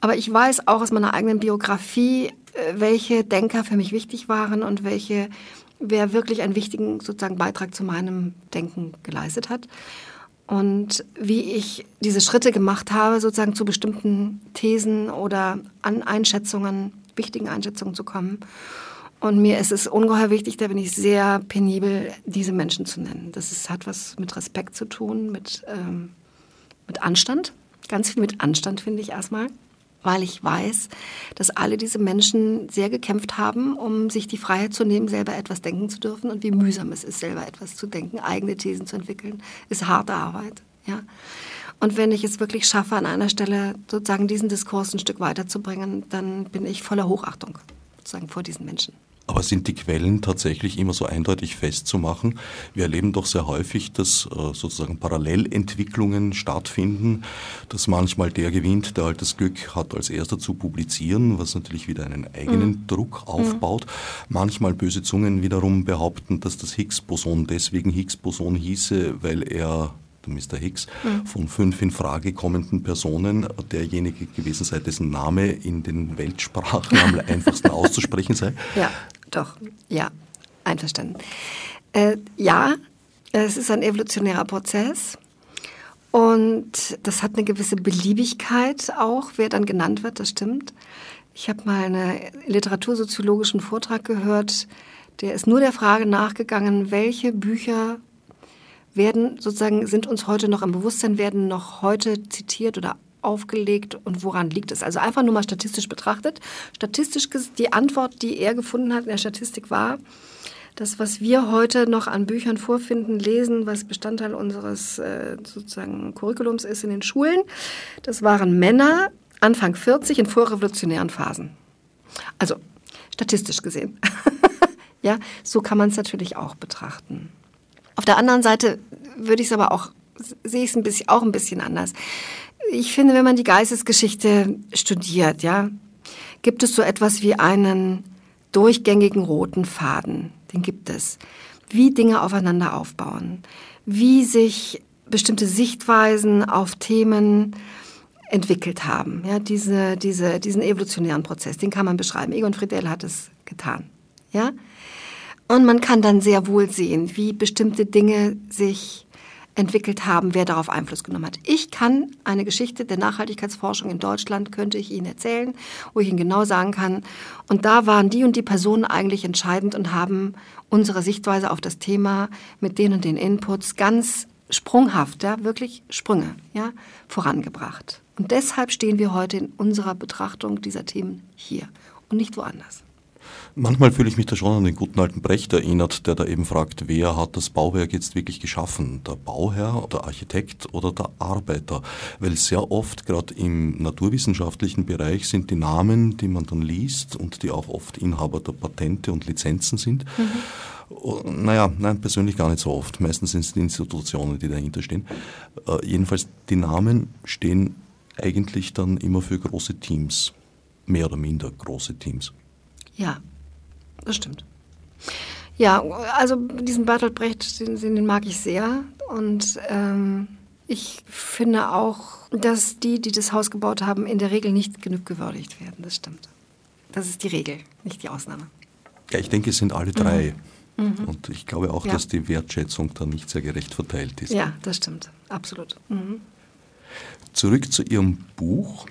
Aber ich weiß auch aus meiner eigenen Biografie, äh, welche Denker für mich wichtig waren und welche, wer wirklich einen wichtigen sozusagen Beitrag zu meinem Denken geleistet hat und wie ich diese Schritte gemacht habe, sozusagen zu bestimmten Thesen oder an Einschätzungen, wichtigen Einschätzungen zu kommen. Und mir ist es ungeheuer wichtig, da bin ich sehr penibel, diese Menschen zu nennen. Das ist, hat was mit Respekt zu tun, mit, ähm, mit Anstand. Ganz viel mit Anstand, finde ich erstmal weil ich weiß, dass alle diese Menschen sehr gekämpft haben, um sich die Freiheit zu nehmen, selber etwas denken zu dürfen und wie mühsam es ist, selber etwas zu denken, eigene Thesen zu entwickeln, ist harte Arbeit. Ja. Und wenn ich es wirklich schaffe, an einer Stelle sozusagen diesen Diskurs ein Stück weiterzubringen, dann bin ich voller Hochachtung sozusagen vor diesen Menschen. Aber sind die Quellen tatsächlich immer so eindeutig festzumachen? Wir erleben doch sehr häufig, dass äh, sozusagen Parallelentwicklungen stattfinden, dass manchmal der gewinnt, der halt das Glück hat, als erster zu publizieren, was natürlich wieder einen eigenen mhm. Druck aufbaut. Mhm. Manchmal böse Zungen wiederum behaupten, dass das Higgs-Boson deswegen Higgs-Boson hieße, weil er der Mr. Hicks, mhm. von fünf in Frage kommenden Personen derjenige gewesen sei, dessen Name in den Weltsprachen am einfachsten auszusprechen sei. Ja, doch, ja, einverstanden. Äh, ja, es ist ein evolutionärer Prozess. Und das hat eine gewisse Beliebigkeit auch, wer dann genannt wird, das stimmt. Ich habe mal einen literatursoziologischen Vortrag gehört, der ist nur der Frage nachgegangen, welche Bücher werden sozusagen, sind uns heute noch im Bewusstsein, werden noch heute zitiert oder aufgelegt und woran liegt es? Also einfach nur mal statistisch betrachtet. Statistisch die Antwort, die er gefunden hat in der Statistik war, das, was wir heute noch an Büchern vorfinden, lesen, was Bestandteil unseres äh, sozusagen Curriculums ist in den Schulen, das waren Männer Anfang 40 in vorrevolutionären Phasen. Also statistisch gesehen. ja, so kann man es natürlich auch betrachten. Auf der anderen Seite würde ich es aber auch, sehe ich es auch ein bisschen anders. Ich finde, wenn man die Geistesgeschichte studiert, ja, gibt es so etwas wie einen durchgängigen roten Faden. Den gibt es. Wie Dinge aufeinander aufbauen. Wie sich bestimmte Sichtweisen auf Themen entwickelt haben. Ja, diese, diese, diesen evolutionären Prozess, den kann man beschreiben. Egon Friedel hat es getan. Ja? Und man kann dann sehr wohl sehen, wie bestimmte Dinge sich entwickelt haben, wer darauf Einfluss genommen hat. Ich kann eine Geschichte der Nachhaltigkeitsforschung in Deutschland, könnte ich Ihnen erzählen, wo ich Ihnen genau sagen kann, und da waren die und die Personen eigentlich entscheidend und haben unsere Sichtweise auf das Thema mit den und den Inputs ganz sprunghaft, ja, wirklich Sprünge, ja, vorangebracht. Und deshalb stehen wir heute in unserer Betrachtung dieser Themen hier und nicht woanders. Manchmal fühle ich mich da schon an den guten alten Brecht erinnert, der da eben fragt, wer hat das Bauwerk jetzt wirklich geschaffen? Der Bauherr, der Architekt oder der Arbeiter? Weil sehr oft, gerade im naturwissenschaftlichen Bereich, sind die Namen, die man dann liest und die auch oft Inhaber der Patente und Lizenzen sind. Mhm. Naja, nein, persönlich gar nicht so oft. Meistens sind es die Institutionen, die dahinter stehen. Äh, jedenfalls, die Namen stehen eigentlich dann immer für große Teams. Mehr oder minder große Teams. Ja, das stimmt. Ja, also diesen Bertolt Brecht, den, den mag ich sehr. Und ähm, ich finde auch, dass die, die das Haus gebaut haben, in der Regel nicht genug gewürdigt werden. Das stimmt. Das ist die Regel, nicht die Ausnahme. Ja, ich denke, es sind alle drei. Mhm. mhm. Und ich glaube auch, ja. dass die Wertschätzung da nicht sehr gerecht verteilt ist. Ja, das stimmt. Absolut. Mhm. Zurück zu Ihrem Buch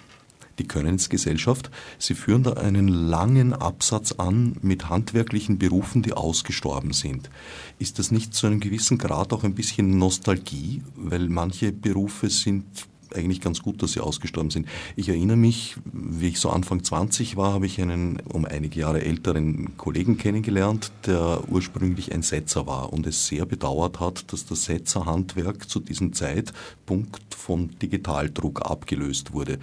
die Könnensgesellschaft. Sie führen da einen langen Absatz an mit handwerklichen Berufen, die ausgestorben sind. Ist das nicht zu einem gewissen Grad auch ein bisschen Nostalgie, weil manche Berufe sind eigentlich ganz gut, dass sie ausgestorben sind. Ich erinnere mich, wie ich so Anfang 20 war, habe ich einen um einige Jahre älteren Kollegen kennengelernt, der ursprünglich ein Setzer war und es sehr bedauert hat, dass das Setzerhandwerk zu diesem Zeitpunkt vom Digitaldruck abgelöst wurde.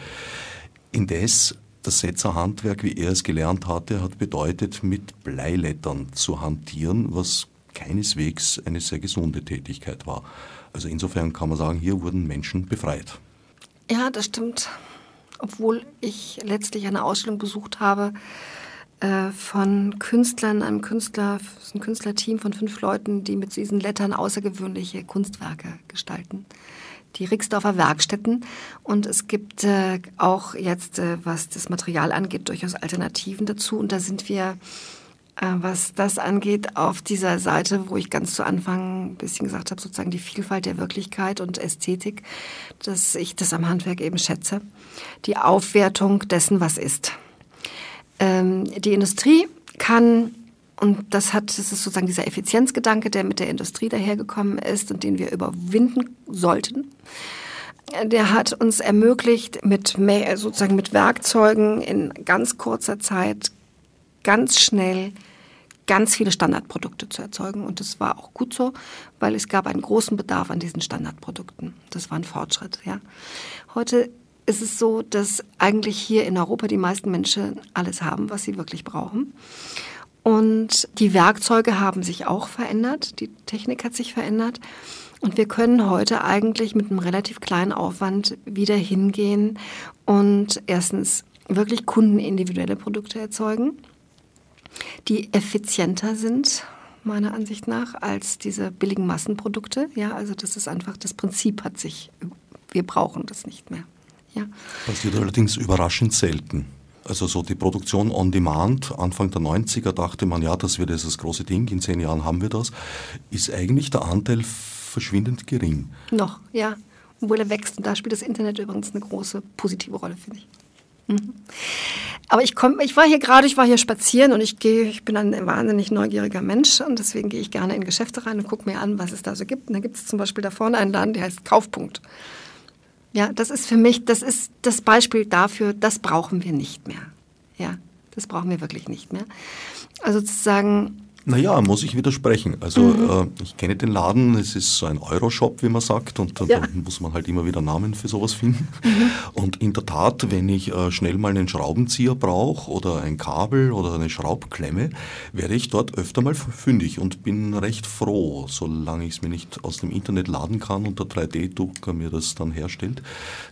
Indes, das Setzerhandwerk, wie er es gelernt hatte, hat bedeutet, mit Bleilettern zu hantieren, was keineswegs eine sehr gesunde Tätigkeit war. Also insofern kann man sagen, hier wurden Menschen befreit. Ja, das stimmt. Obwohl ich letztlich eine Ausstellung besucht habe äh, von Künstlern, einem Künstler, ein Künstlerteam von fünf Leuten, die mit diesen Lettern außergewöhnliche Kunstwerke gestalten die Rixdorfer Werkstätten. Und es gibt äh, auch jetzt, äh, was das Material angeht, durchaus Alternativen dazu. Und da sind wir, äh, was das angeht, auf dieser Seite, wo ich ganz zu Anfang ein bisschen gesagt habe, sozusagen die Vielfalt der Wirklichkeit und Ästhetik, dass ich das am Handwerk eben schätze. Die Aufwertung dessen, was ist. Ähm, die Industrie kann und das hat, das ist sozusagen dieser Effizienzgedanke, der mit der Industrie dahergekommen ist und den wir überwinden sollten. Der hat uns ermöglicht, mit mehr, sozusagen mit Werkzeugen in ganz kurzer Zeit ganz schnell ganz viele Standardprodukte zu erzeugen. Und das war auch gut so, weil es gab einen großen Bedarf an diesen Standardprodukten. Das war ein Fortschritt, ja. Heute ist es so, dass eigentlich hier in Europa die meisten Menschen alles haben, was sie wirklich brauchen. Und die Werkzeuge haben sich auch verändert, die Technik hat sich verändert. Und wir können heute eigentlich mit einem relativ kleinen Aufwand wieder hingehen und erstens wirklich kundenindividuelle Produkte erzeugen, die effizienter sind, meiner Ansicht nach, als diese billigen Massenprodukte. Ja, also das ist einfach, das Prinzip hat sich, wir brauchen das nicht mehr. Ja. Passiert allerdings überraschend selten. Also so die Produktion on demand, Anfang der 90er dachte man, ja, das wird jetzt das große Ding, in zehn Jahren haben wir das, ist eigentlich der Anteil verschwindend gering. Noch, ja. Obwohl er wächst. Und da spielt das Internet übrigens eine große positive Rolle, finde ich. Mhm. Aber ich komm, ich war hier gerade, ich war hier spazieren und ich gehe, ich bin ein wahnsinnig neugieriger Mensch und deswegen gehe ich gerne in Geschäfte rein und gucke mir an, was es da so gibt. Und da gibt es zum Beispiel da vorne einen Laden, der heißt Kaufpunkt. Ja, das ist für mich, das ist das Beispiel dafür, das brauchen wir nicht mehr. Ja, das brauchen wir wirklich nicht mehr. Also sozusagen naja, muss ich widersprechen. Also mhm. äh, ich kenne den Laden, es ist so ein Euroshop, wie man sagt, und ja. da muss man halt immer wieder Namen für sowas finden. Mhm. Und in der Tat, wenn ich äh, schnell mal einen Schraubenzieher brauche oder ein Kabel oder eine Schraubklemme, werde ich dort öfter mal fündig und bin recht froh, solange ich es mir nicht aus dem Internet laden kann und der 3D-Drucker mir das dann herstellt,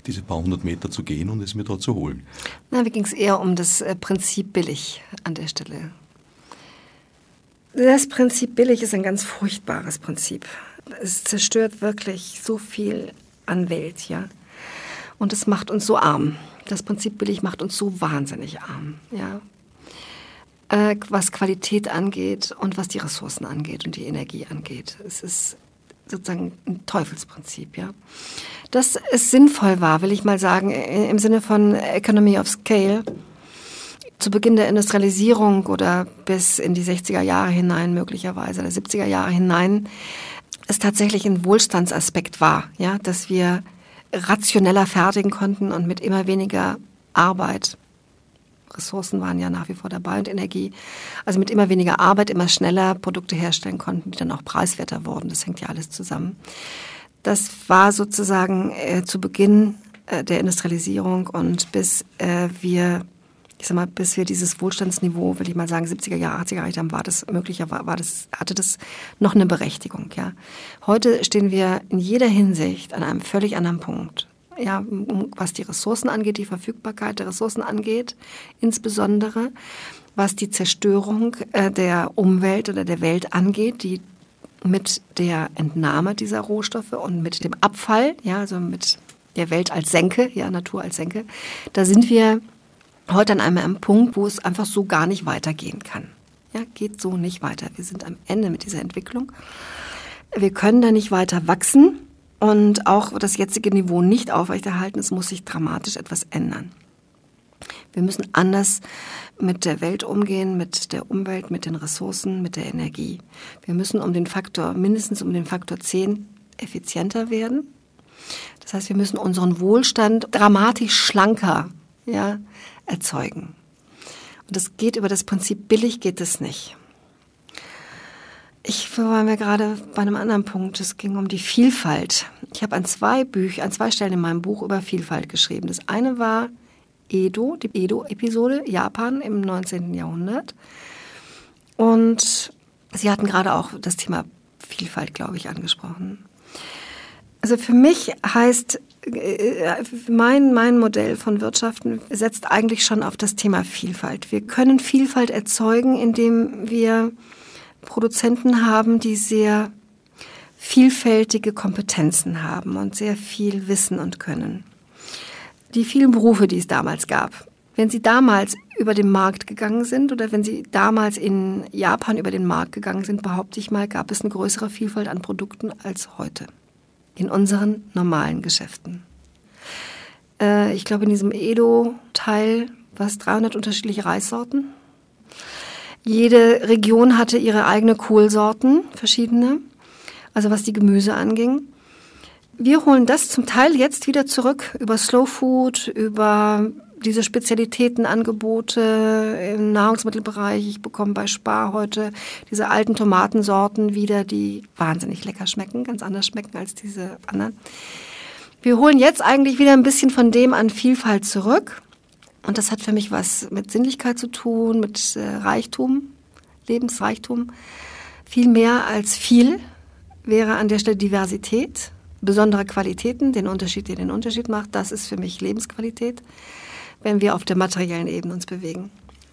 diese paar hundert Meter zu gehen und es mir dort zu holen. Na, mir ging es eher um das äh, Prinzip billig an der Stelle. Das Prinzip billig ist ein ganz furchtbares Prinzip. Es zerstört wirklich so viel an Welt, ja. Und es macht uns so arm. Das Prinzip billig macht uns so wahnsinnig arm. Ja. Äh, was Qualität angeht und was die Ressourcen angeht und die Energie angeht. Es ist sozusagen ein Teufelsprinzip, ja. Dass es sinnvoll war, will ich mal sagen, im Sinne von Economy of Scale, zu Beginn der Industrialisierung oder bis in die 60er Jahre hinein, möglicherweise, oder 70er Jahre hinein, es tatsächlich ein Wohlstandsaspekt war, ja, dass wir rationeller fertigen konnten und mit immer weniger Arbeit. Ressourcen waren ja nach wie vor dabei und Energie. Also mit immer weniger Arbeit, immer schneller Produkte herstellen konnten, die dann auch preiswerter wurden. Das hängt ja alles zusammen. Das war sozusagen äh, zu Beginn äh, der Industrialisierung und bis äh, wir ich sag mal, bis wir dieses Wohlstandsniveau, will ich mal sagen, 70er Jahre, 80er erreicht haben, war das möglicher, war, war das, hatte das noch eine Berechtigung, ja. Heute stehen wir in jeder Hinsicht an einem völlig anderen Punkt. Ja, was die Ressourcen angeht, die Verfügbarkeit der Ressourcen angeht, insbesondere was die Zerstörung äh, der Umwelt oder der Welt angeht, die mit der Entnahme dieser Rohstoffe und mit dem Abfall, ja, also mit der Welt als Senke, ja, Natur als Senke, da sind wir heute an einem Punkt, wo es einfach so gar nicht weitergehen kann. Ja, geht so nicht weiter. Wir sind am Ende mit dieser Entwicklung. Wir können da nicht weiter wachsen und auch das jetzige Niveau nicht aufrechterhalten. Es muss sich dramatisch etwas ändern. Wir müssen anders mit der Welt umgehen, mit der Umwelt, mit den Ressourcen, mit der Energie. Wir müssen um den Faktor, mindestens um den Faktor 10 effizienter werden. Das heißt, wir müssen unseren Wohlstand dramatisch schlanker ja, erzeugen. Und das geht über das Prinzip billig geht es nicht. Ich war mir gerade bei einem anderen Punkt. Es ging um die Vielfalt. Ich habe an zwei Büchern, an zwei Stellen in meinem Buch über Vielfalt geschrieben. Das eine war Edo, die Edo-Episode, Japan im 19. Jahrhundert. Und Sie hatten gerade auch das Thema Vielfalt, glaube ich, angesprochen. Also für mich heißt mein, mein Modell von Wirtschaften setzt eigentlich schon auf das Thema Vielfalt. Wir können Vielfalt erzeugen, indem wir Produzenten haben, die sehr vielfältige Kompetenzen haben und sehr viel wissen und können. Die vielen Berufe, die es damals gab. Wenn Sie damals über den Markt gegangen sind oder wenn Sie damals in Japan über den Markt gegangen sind, behaupte ich mal, gab es eine größere Vielfalt an Produkten als heute in unseren normalen Geschäften. Äh, ich glaube, in diesem Edo-Teil war es 300 unterschiedliche Reissorten. Jede Region hatte ihre eigene Kohlsorten, verschiedene, also was die Gemüse anging. Wir holen das zum Teil jetzt wieder zurück über Slow Food, über diese Spezialitätenangebote im Nahrungsmittelbereich. Ich bekomme bei Spar heute diese alten Tomatensorten wieder, die wahnsinnig lecker schmecken, ganz anders schmecken als diese anderen. Wir holen jetzt eigentlich wieder ein bisschen von dem an Vielfalt zurück. Und das hat für mich was mit Sinnlichkeit zu tun, mit äh, Reichtum, Lebensreichtum. Viel mehr als viel wäre an der Stelle Diversität, besondere Qualitäten, den Unterschied, der den Unterschied macht. Das ist für mich Lebensqualität wenn wir auf der materiellen Ebene uns bewegen,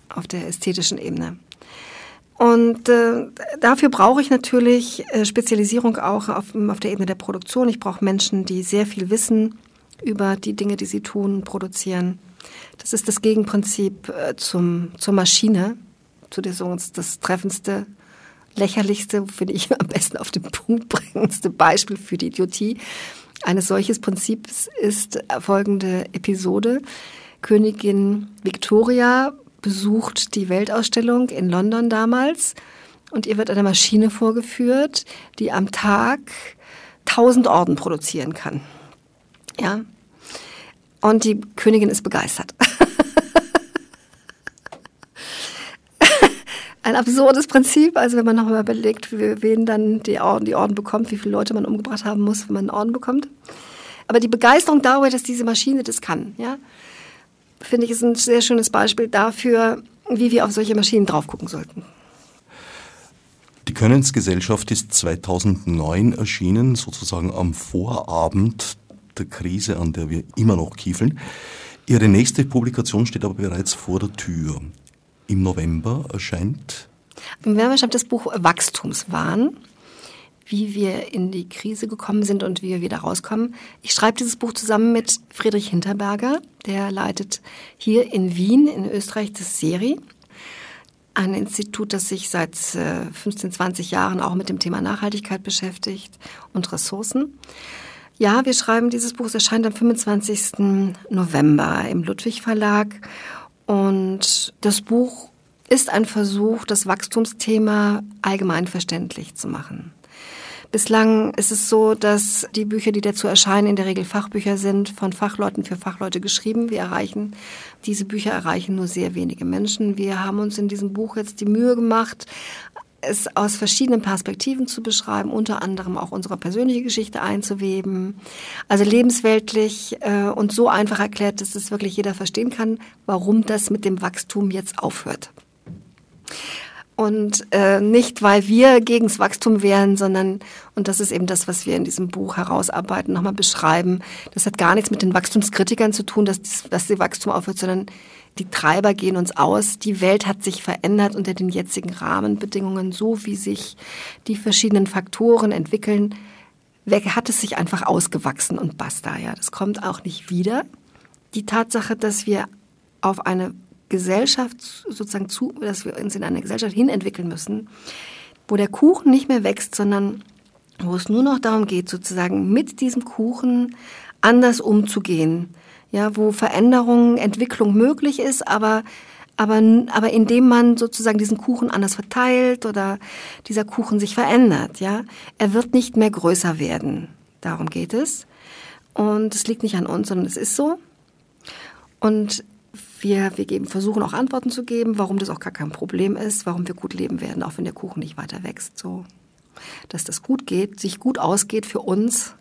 auf der ästhetischen Ebene. Und äh, dafür brauche ich natürlich äh, Spezialisierung auch auf, auf der Ebene der Produktion. Ich brauche Menschen, die sehr viel wissen über die Dinge, die sie tun, produzieren. Das ist das Gegenprinzip äh, zum, zur Maschine, zu der so das treffendste, lächerlichste, finde ich am besten auf den Punkt bringendste Beispiel für die Idiotie eines solches Prinzips ist folgende Episode. Königin Victoria besucht die Weltausstellung in London damals und ihr wird eine Maschine vorgeführt, die am Tag 1000 Orden produzieren kann. Ja. Und die Königin ist begeistert. Ein absurdes Prinzip, also wenn man nochmal überlegt, wen dann die Orden, die Orden bekommt, wie viele Leute man umgebracht haben muss, wenn man einen Orden bekommt. Aber die Begeisterung darüber, dass diese Maschine das kann, ja, finde ich, ist ein sehr schönes Beispiel dafür, wie wir auf solche Maschinen drauf gucken sollten. Die Könnensgesellschaft ist 2009 erschienen, sozusagen am Vorabend der Krise, an der wir immer noch kiefeln. Ihre nächste Publikation steht aber bereits vor der Tür. Im November erscheint. Im November erscheint das Buch Wachstumswahn. Wie wir in die Krise gekommen sind und wie wir wieder rauskommen. Ich schreibe dieses Buch zusammen mit Friedrich Hinterberger, der leitet hier in Wien in Österreich das Seri, ein Institut, das sich seit 15, äh, 20 Jahren auch mit dem Thema Nachhaltigkeit beschäftigt und Ressourcen. Ja, wir schreiben dieses Buch, es erscheint am 25. November im Ludwig Verlag und das Buch ist ein Versuch, das Wachstumsthema allgemein verständlich zu machen. Bislang ist es so, dass die Bücher, die dazu erscheinen, in der Regel Fachbücher sind, von Fachleuten für Fachleute geschrieben. Wir erreichen, diese Bücher erreichen nur sehr wenige Menschen. Wir haben uns in diesem Buch jetzt die Mühe gemacht, es aus verschiedenen Perspektiven zu beschreiben, unter anderem auch unsere persönliche Geschichte einzuweben. Also lebensweltlich äh, und so einfach erklärt, dass es wirklich jeder verstehen kann, warum das mit dem Wachstum jetzt aufhört. Und äh, nicht, weil wir gegen das Wachstum wären, sondern, und das ist eben das, was wir in diesem Buch herausarbeiten, nochmal beschreiben, das hat gar nichts mit den Wachstumskritikern zu tun, dass, dass die Wachstum aufhört, sondern die Treiber gehen uns aus. Die Welt hat sich verändert unter den jetzigen Rahmenbedingungen, so wie sich die verschiedenen Faktoren entwickeln. Hat es sich einfach ausgewachsen und basta. Ja, das kommt auch nicht wieder. Die Tatsache, dass wir auf eine Gesellschaft sozusagen zu, dass wir uns in eine Gesellschaft hinentwickeln müssen, wo der Kuchen nicht mehr wächst, sondern wo es nur noch darum geht, sozusagen mit diesem Kuchen anders umzugehen. Ja, wo Veränderung, Entwicklung möglich ist, aber aber, aber indem man sozusagen diesen Kuchen anders verteilt oder dieser Kuchen sich verändert, ja, er wird nicht mehr größer werden. Darum geht es. Und es liegt nicht an uns, sondern es ist so. Und wir, wir geben, versuchen auch Antworten zu geben, warum das auch gar kein Problem ist, warum wir gut leben werden, auch wenn der Kuchen nicht weiter wächst. So, dass das gut geht, sich gut ausgeht für uns.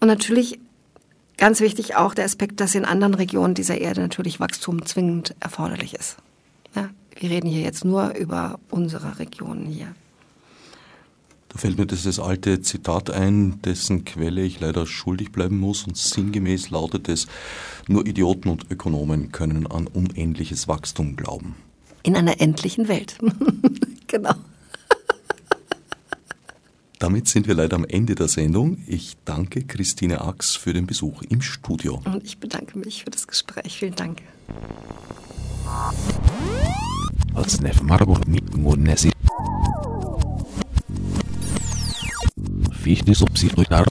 Und natürlich ganz wichtig auch der Aspekt, dass in anderen Regionen dieser Erde natürlich Wachstum zwingend erforderlich ist. Ja, wir reden hier jetzt nur über unsere Regionen hier. Da fällt mir das alte Zitat ein, dessen Quelle ich leider schuldig bleiben muss und sinngemäß lautet es, nur Idioten und Ökonomen können an unendliches Wachstum glauben. In einer endlichen Welt. genau. Damit sind wir leider am Ende der Sendung. Ich danke Christine Ax für den Besuch im Studio. Und ich bedanke mich für das Gespräch. Vielen Dank wie ich die Subsidiarität